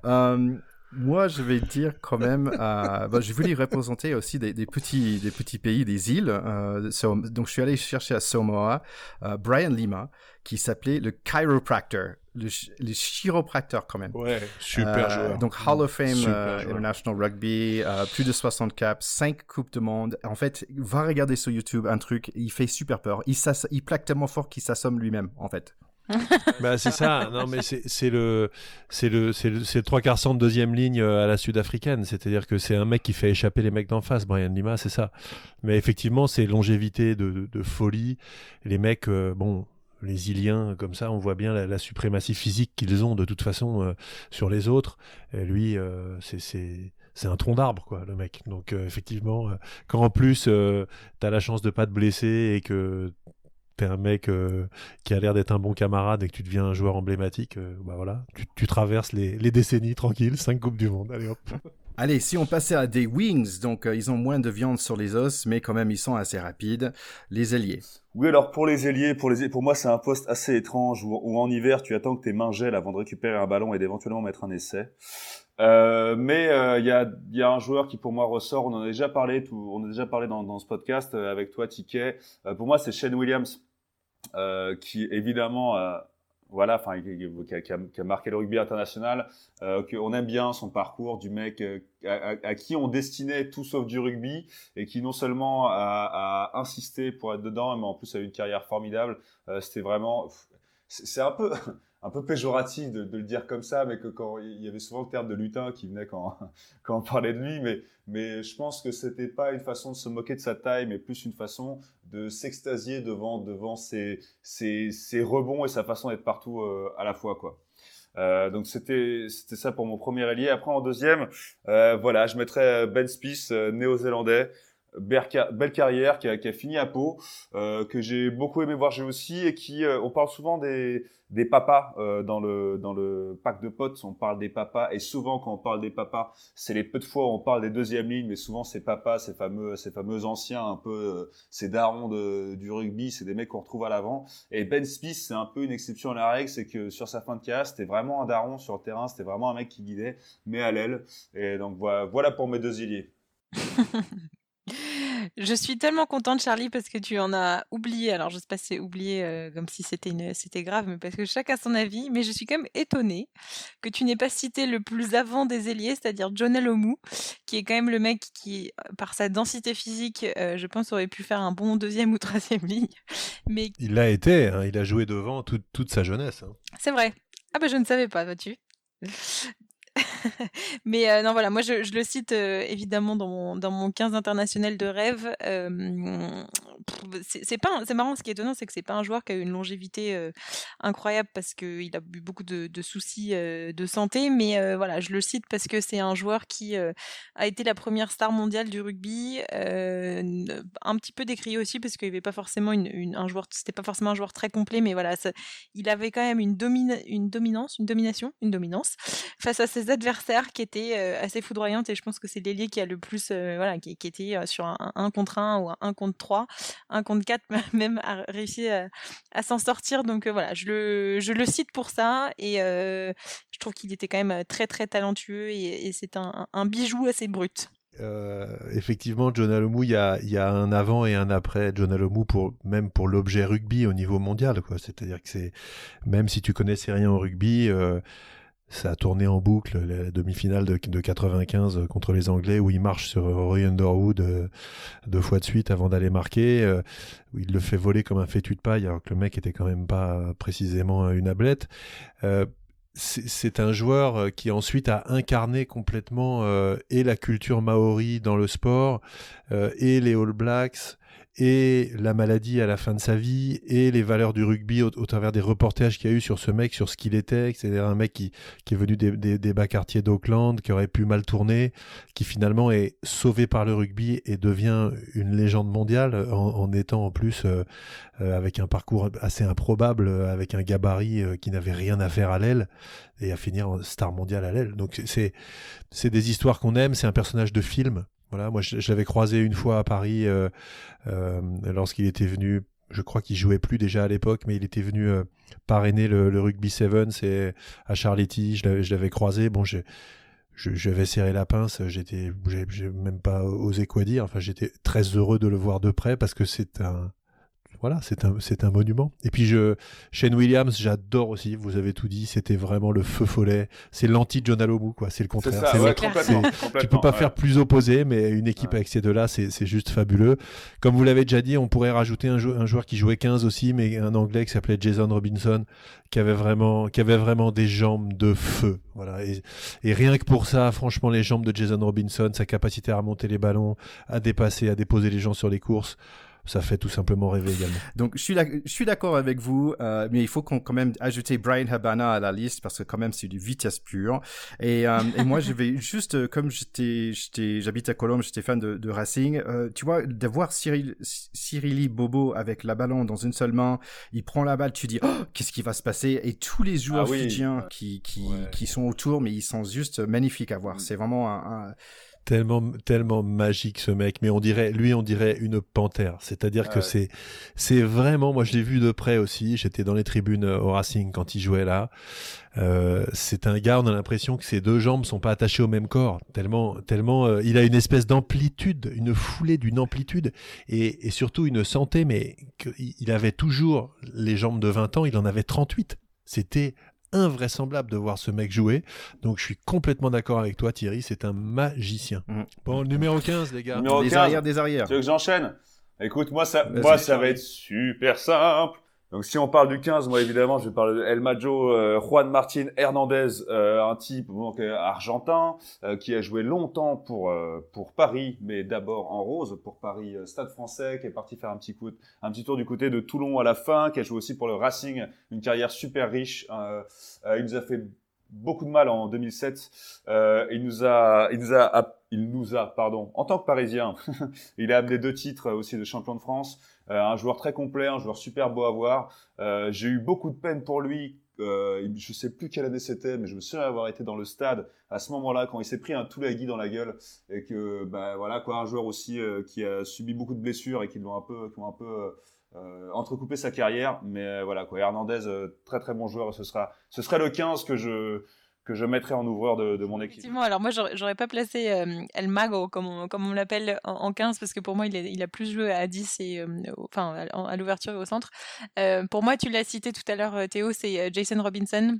[SPEAKER 1] Euh, moi, je vais dire quand même, euh, bah, je voulais représenter aussi des, des, petits, des petits pays, des îles. Euh, donc, je suis allé chercher à Samoa euh, Brian Lima, qui s'appelait le chiropractor, le, le chiropracteur quand même.
[SPEAKER 3] Ouais, super joueur.
[SPEAKER 1] Donc Hall of Fame euh, International Rugby, euh, plus de 60 caps, 5 coupes de monde. En fait, va regarder sur YouTube un truc, il fait super peur. Il, il plaque tellement fort qu'il s'assomme lui-même, en fait.
[SPEAKER 5] bah c'est ça non mais c'est le c'est le c'est le, le trois quarts centre deuxième ligne à la sud-africaine c'est-à-dire que c'est un mec qui fait échapper les mecs d'en face Brian Lima c'est ça mais effectivement c'est longévité de, de, de, folie les mecs euh, bon les Iliens comme ça, on voit bien la, la suprématie physique qu'ils ont de toute façon euh, sur les autres. Et lui, euh, c'est c'est un tronc d'arbre quoi, le mec. Donc euh, effectivement, quand en plus t'as la chance de pas te blesser et que t'es un mec euh, qui a l'air d'être un bon camarade et que tu deviens un joueur emblématique, euh, bah voilà, tu, tu traverses les, les, décennies tranquilles, cinq coupes du monde, allez hop.
[SPEAKER 1] Allez, si on passait à des wings, donc euh, ils ont moins de viande sur les os, mais quand même ils sont assez rapides. Les ailiers.
[SPEAKER 2] Oui, alors pour les ailiers, pour les pour moi c'est un poste assez étrange où, en hiver tu attends que tes mains gèlent avant de récupérer un ballon et d'éventuellement mettre un essai. Euh, mais il euh, y, a, y, a, un joueur qui pour moi ressort. On en a déjà parlé, on a déjà parlé dans, dans ce podcast avec toi, Ticket. pour moi, c'est Shane Williams, qui évidemment voilà, enfin, qui, a marqué le rugby international, euh, qu'on aime bien son parcours du mec euh, à, à, qui on destinait tout sauf du rugby et qui non seulement a, a, insisté pour être dedans, mais en plus a eu une carrière formidable. Euh, C'était vraiment, c'est un peu, un peu péjoratif de, de, le dire comme ça, mais que quand il y avait souvent le terme de lutin qui venait quand, quand on parlait de lui, mais, mais je pense que c'était pas une façon de se moquer de sa taille, mais plus une façon de s'extasier devant, devant ses, ses, ses, rebonds et sa façon d'être partout euh, à la fois, quoi. Euh, donc c'était c'était ça pour mon premier allié. Après en deuxième, euh, voilà, je mettrais Ben Spies, euh, néo-zélandais, belle carrière qui a, qui a, fini à Pau, euh, que j'ai beaucoup aimé voir jouer aussi et qui, euh, on parle souvent des, des papas euh, dans le dans le pack de potes, on parle des papas et souvent quand on parle des papas, c'est les peu de fois où on parle des deuxièmes lignes, mais souvent ces papas, ces fameux ces fameux anciens un peu euh, ces darons de, du rugby, c'est des mecs qu'on retrouve à l'avant. Et Ben Smith, c'est un peu une exception à la règle, c'est que sur sa fin de carrière, c'était vraiment un daron sur le terrain, c'était vraiment un mec qui guidait, mais à l'aile. Et donc voilà, voilà pour mes deux iliers.
[SPEAKER 4] Je suis tellement contente, Charlie, parce que tu en as oublié. Alors, je sais pas si c'est oublié euh, comme si c'était une... c'était grave, mais parce que chacun a son avis. Mais je suis quand même étonnée que tu n'aies pas cité le plus avant des ailiers, c'est-à-dire John Alomou, qui est quand même le mec qui, par sa densité physique, euh, je pense, aurait pu faire un bon deuxième ou troisième ligne. Mais
[SPEAKER 5] Il l'a été, hein, il a joué devant toute, toute sa jeunesse. hein.
[SPEAKER 4] c'est vrai. Ah bah je ne savais pas, vois-tu. Mais euh, non, voilà, moi je, le cite euh, évidemment dans mon, dans mon 15 international de rêve. Euh, c'est pas, c'est marrant, ce qui est étonnant, c'est que c'est pas un joueur qui a eu une longévité incroyable parce qu'il a eu beaucoup de, soucis de santé. Mais voilà, je le cite parce que c'est un joueur qui a été la première star mondiale du rugby. un petit peu décrié aussi parce qu'il n'y avait pas forcément une, un joueur, c'était pas forcément un joueur très complet, mais voilà, il avait quand même une, domina- une dominance, une domination, une dominance face à ses adversaires qui étaient euh, assez foudroyantes et je pense que c'est l'ailier qui a le plus euh, voilà qui, était euh, sur un 1 contre 1 ou un 1 contre 3 1 contre 4 même a réussi à, s'en sortir. Donc voilà je le, je le cite pour ça et je trouve qu'il était quand même très très talentueux et, c'est un, un bijou assez brut.
[SPEAKER 5] Effectivement, John Alomou, il y a, y a un avant et un après. John Alomou pour même pour l'objet rugby au niveau mondial. C'est-à-dire que c'est même si tu connaissais rien au rugby, ça a tourné en boucle la demi-finale de, de 95 contre les Anglais où il marche sur Roy Underwood euh, deux fois de suite avant d'aller marquer. euh, il le fait voler comme un fétu de paille alors que le mec était quand même pas précisément une ablette. Euh, c'est un joueur euh, qui ensuite a incarné complètement euh, et la culture maori dans le sport euh, et les All Blacks et la maladie à la fin de sa vie et les valeurs du rugby au, travers des reportages qu'il y a eu sur ce mec, sur ce qu'il était, c'est-à-dire un mec qui, est venu des, bas quartiers d'Auckland, qui aurait pu mal tourner, qui finalement est sauvé par le rugby et devient une légende mondiale en, étant en plus euh, euh, avec un parcours assez improbable, euh, avec un gabarit qui n'avait rien à faire à l'aile et à finir en star mondiale à l'aile. Donc c'est c'est des histoires qu'on aime, c'est un personnage de film. Voilà, moi je, je l'avais croisé une fois à Paris euh, euh, lorsqu'il était venu. Je crois qu'il jouait plus déjà à l'époque, mais il était venu euh, parrainer le, rugby Sevens et à Charletti. Je l'avais- je croisé. Bon, j'ai je- j'avais serré la pince, j'étais, j'ai j'ai même pas osé quoi dire. Enfin, j'étais très heureux de le voir de près parce que c'est un, voilà, c'est un, c'est un monument. Et puis je, Shane Williams, j'adore aussi. Vous avez tout dit. C'était vraiment le feu follet. C'est l'anti John Alomou, quoi. C'est le contraire.
[SPEAKER 2] ça,
[SPEAKER 5] C'est
[SPEAKER 2] ouais, complètement.
[SPEAKER 5] tu peux pas
[SPEAKER 2] ouais.
[SPEAKER 5] faire plus opposé, mais une équipe
[SPEAKER 2] Ouais.
[SPEAKER 5] avec ces deux-là, c'est c'est juste fabuleux. Comme vous l'avez déjà dit, on pourrait rajouter un, jou- un joueur qui jouait 15 aussi, mais un Anglais qui s'appelait Jason Robinson, qui avait vraiment, qui avait vraiment des jambes de feu. Voilà. Et, et rien que pour ça, franchement, les jambes de Jason Robinson, sa capacité à remonter les ballons, à dépasser, à déposer les gens sur les courses, ça fait tout simplement rêver également.
[SPEAKER 1] Donc, je suis, d'ac- je suis d'accord avec vous, euh, mais il faut qu'on quand même ajouter Brian Habana à la liste parce que quand même c'est du vitesse pure. Et, euh, et moi, je vais juste, euh, comme j'étais, j'étais, j'habite à Colombes, j'étais fan de, de Racing. euh, tu vois, de voir Cyril, Cyrili Bobo avec la ballon dans une seule main, il prend la balle, tu dis, oh, qu'est-ce qui va se passer? Et tous les joueurs
[SPEAKER 2] Ah oui.
[SPEAKER 1] fidjiens qui, qui,
[SPEAKER 2] Ouais.
[SPEAKER 1] qui sont autour, mais ils sont juste magnifiques à voir.
[SPEAKER 2] Mm.
[SPEAKER 1] C'est vraiment un, un-
[SPEAKER 5] Tellement, tellement magique ce mec, mais on dirait, lui, on dirait une panthère. C'est-à-dire
[SPEAKER 2] Ah
[SPEAKER 5] que
[SPEAKER 2] ouais.
[SPEAKER 5] c'est, c'est vraiment, moi je l'ai vu de près aussi. J'étais dans les tribunes euh, au Racing quand il jouait là. Euh, c'est un gars, on a l'impression que ses deux jambes sont pas attachées au même corps. Tellement, tellement, euh, il a une espèce d'amplitude, une foulée d'une amplitude et, et surtout une santé, mais il avait toujours les jambes de 20 ans, il en avait 38. C'était invraisemblable de voir ce mec jouer. Donc je suis complètement d'accord avec toi Thierry, c'est un magicien.
[SPEAKER 1] Mhm.
[SPEAKER 5] Bon, numéro 15 les gars.
[SPEAKER 2] Numéro
[SPEAKER 1] des
[SPEAKER 2] 15.
[SPEAKER 1] arrières, des arrières.
[SPEAKER 2] Tu veux que j'enchaîne? Écoute, moi, ça, moi, ça va être super simple. Donc, si on parle du 15, moi, évidemment, je vais parler de El Majo, euh, Juan Martin Hernandez, euh, un type donc, euh, argentin euh, qui a joué longtemps pour, euh, pour Paris, mais d'abord en rose pour Paris euh, Stade français, qui est parti faire un petit, coup, un petit tour du côté de Toulon à la fin, qui a joué aussi pour le Racing, une carrière super riche. Il nous a fait beaucoup de mal en 2007. Euh, il nous a, il nous a, il nous a, pardon, en tant que Parisien, il a amené deux titres aussi de champion de France. Euh, un joueur très complet, un joueur super beau à voir. Euh, J'ai eu beaucoup de peine pour lui. Euh, je sais plus quelle année c'était, mais je me souviens avoir été dans le stade à ce moment-là quand il s'est pris un Toulagui dans la gueule et que, bah voilà quoi, un joueur aussi euh, qui a subi beaucoup de blessures et qui l'ont un peu, qui ont un peu euh, entrecoupé sa carrière. Mais voilà quoi, Hernandez, très très bon joueur. Ce sera, ce serait le 15 que je que je mettrai en ouvreur de, mon équipe.
[SPEAKER 4] Effectivement, alors moi j'aurais pas placé El Mago comme on, comme on l'appelle en, 15 parce que pour moi il, a plus joué à 10 et enfin à, l'ouverture et au centre. pour moi, tu l'as cité tout à l'heure Théo, c'est Jason Robinson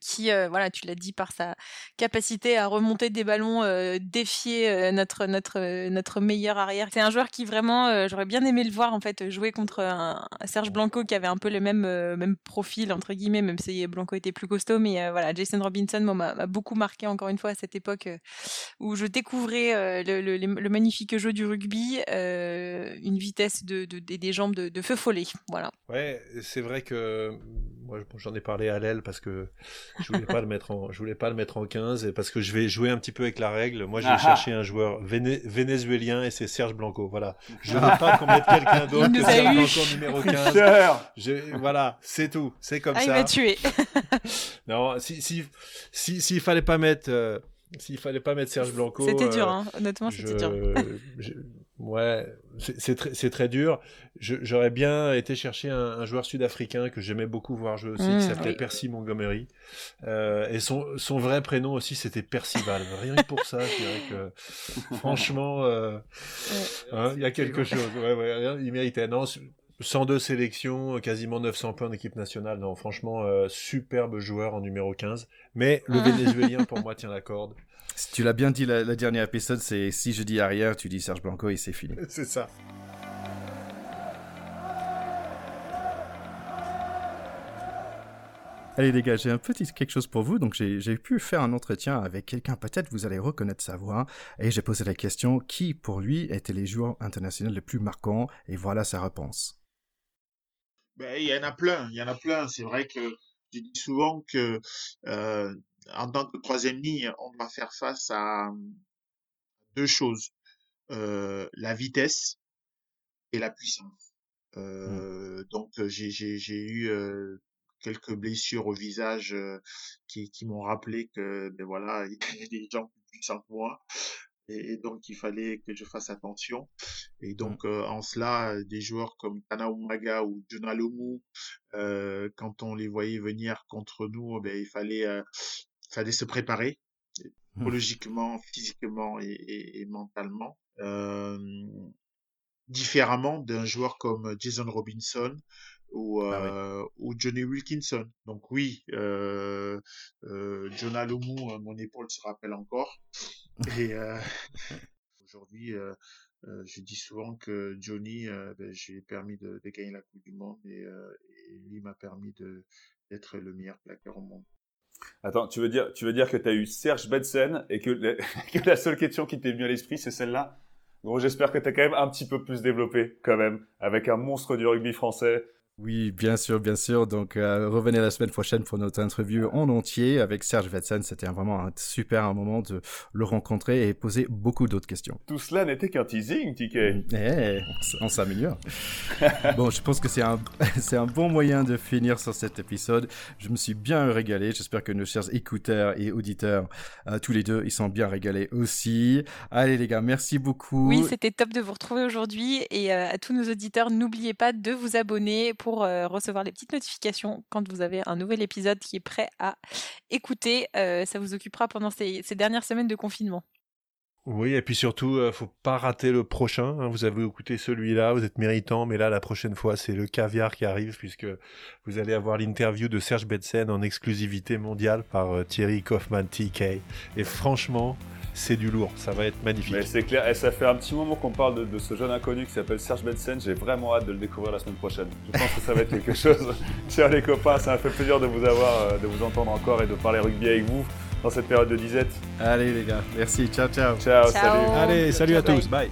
[SPEAKER 4] qui, euh, voilà, tu l'as dit, par sa capacité à remonter des ballons, euh, défier euh, notre, notre, notre meilleur arrière. C'est un joueur qui vraiment, j'aurais bien aimé le voir en fait jouer contre un, Serge Blanco qui avait un peu le même, même profil, entre guillemets, même si Blanco était plus costaud. Mais voilà, Jason Robinson m'a beaucoup marqué encore une fois à cette époque où je découvrais le, le, magnifique jeu du rugby, une vitesse de, de, des jambes de, feu follet. Voilà.
[SPEAKER 5] Ouais, c'est vrai que moi j'en ai parlé à l'aile parce que je voulais pas le mettre en, je voulais pas le mettre en 15 et parce que je vais jouer un petit peu avec la règle. Moi, j'ai ah cherché un joueur vénézuélien et c'est Serge Blanco. Voilà. Je ne veux pas qu'on mette quelqu'un d'autre que Serge Blanco numéro 15. Je, voilà, c'est tout. C'est comme ah, ça.
[SPEAKER 4] Il m'a tué.
[SPEAKER 5] non, si, si, si, s'il fallait pas mettre, euh, s'il fallait pas mettre Serge Blanco.
[SPEAKER 4] C'était dur, euh, hein. honnêtement, c'était dur.
[SPEAKER 5] Ouais, c'est très, très dur. J'aurais bien été chercher un, joueur sud-africain que j'aimais beaucoup voir jouer aussi, qui mmh, s'appelait Percy Montgomery. Euh, et son, son vrai prénom aussi, c'était Percival. Rien que pour ça, je dirais que franchement, euh, hein, il y a quelque chose. Ouais, ouais, il méritait. Non, 102 sélections, quasiment 900 points d'équipe nationale. Non, franchement, euh, superbe joueur en numéro 15. Mais le Vénézuélien, pour moi, tient la corde.
[SPEAKER 1] Tu l'as bien dit la, dernière épisode, c'est si je dis arrière, tu dis Serge Blanco et c'est fini.
[SPEAKER 5] c'est ça.
[SPEAKER 1] Allez les gars, j'ai un petit quelque chose pour vous. Donc j'ai pu faire un entretien avec quelqu'un, peut-être vous allez reconnaître sa voix. Et j'ai posé la question, qui pour lui étaient les joueurs internationaux les plus marquants? Et voilà sa réponse.
[SPEAKER 6] Ben, il y en a plein, il y en a plein. C'est vrai que je dis souvent que euh, en tant que troisième ligne, on doit faire face à deux choses euh, la vitesse et la puissance. Mmh. Euh, Donc j'ai eu euh, quelques blessures au visage euh, qui, qui m'ont rappelé que ben voilà il y avait des gens plus puissants que moi et, donc il fallait que je fasse attention. Et mmh. donc euh, en cela, des joueurs comme Tana Umaga ou Jonah Lomu, euh, quand on les voyait venir contre nous, ben, il fallait fallait se préparer mmh. psychologiquement, physiquement et, et, mentalement. Euh, différemment d'un joueur comme Jason Robinson ou, bah euh, ou Johnny Wilkinson. Donc oui, euh, euh, Jonah Lomu, euh, mon épaule se rappelle encore. Et aujourd'hui, je dis souvent que Johnny, ben, j'ai permis de, de, gagner la Coupe du Monde et, et lui m'a permis d'être le meilleur plaqueur au monde.
[SPEAKER 2] Attends, tu veux dire, tu veux dire que tu as eu Serge Betsen et que, la seule question qui t'est venue à l'esprit, c'est celle-là? Bon, j'espère que tu quand même un petit peu plus développé, quand même, avec un monstre du rugby français,
[SPEAKER 1] oui, bien sûr, bien sûr. Donc, euh, revenez la semaine prochaine pour notre interview en entier avec Serge Vetsen. C'était vraiment un super moment de le rencontrer et poser beaucoup d'autres questions.
[SPEAKER 2] Tout cela n'était qu'un teasing, TK.
[SPEAKER 1] Eh, on s'améliore. bon, je pense que c'est un, c'est un bon moyen de finir sur cet épisode. Je me suis bien régalé. J'espère que nos chers écouteurs et auditeurs, euh, tous les deux, ils sont bien régalés aussi. Allez, les gars, merci beaucoup.
[SPEAKER 4] Oui, c'était top de vous retrouver aujourd'hui. Et euh, à tous nos auditeurs, n'oubliez pas de vous abonner pour euh, recevoir les petites notifications quand vous avez un nouvel épisode qui est prêt à écouter. Euh, ça vous occupera pendant ces, dernières semaines de confinement.
[SPEAKER 5] Oui, et puis surtout, euh, faut pas rater le prochain. Hein. Vous avez écouté celui-là, vous êtes méritant, mais là, la prochaine fois, c'est le caviar qui arrive, puisque vous allez avoir l'interview de Serge Betsen en exclusivité mondiale par Thierry Kaufman TK. Et franchement, c'est du lourd, ça va être magnifique.
[SPEAKER 2] C'est clair, et ça fait un petit moment qu'on parle de, ce jeune inconnu qui s'appelle Serge Bensen, j'ai vraiment hâte de le découvrir la semaine prochaine. Je pense que ça va être quelque chose. Tiens les copains, ça m'a fait plaisir de vous avoir, euh, de vous entendre encore et de parler rugby avec vous dans cette période de disette.
[SPEAKER 1] Allez les gars, merci, ciao ciao.
[SPEAKER 2] Ciao, salut.
[SPEAKER 5] Allez, salut à tous, bye.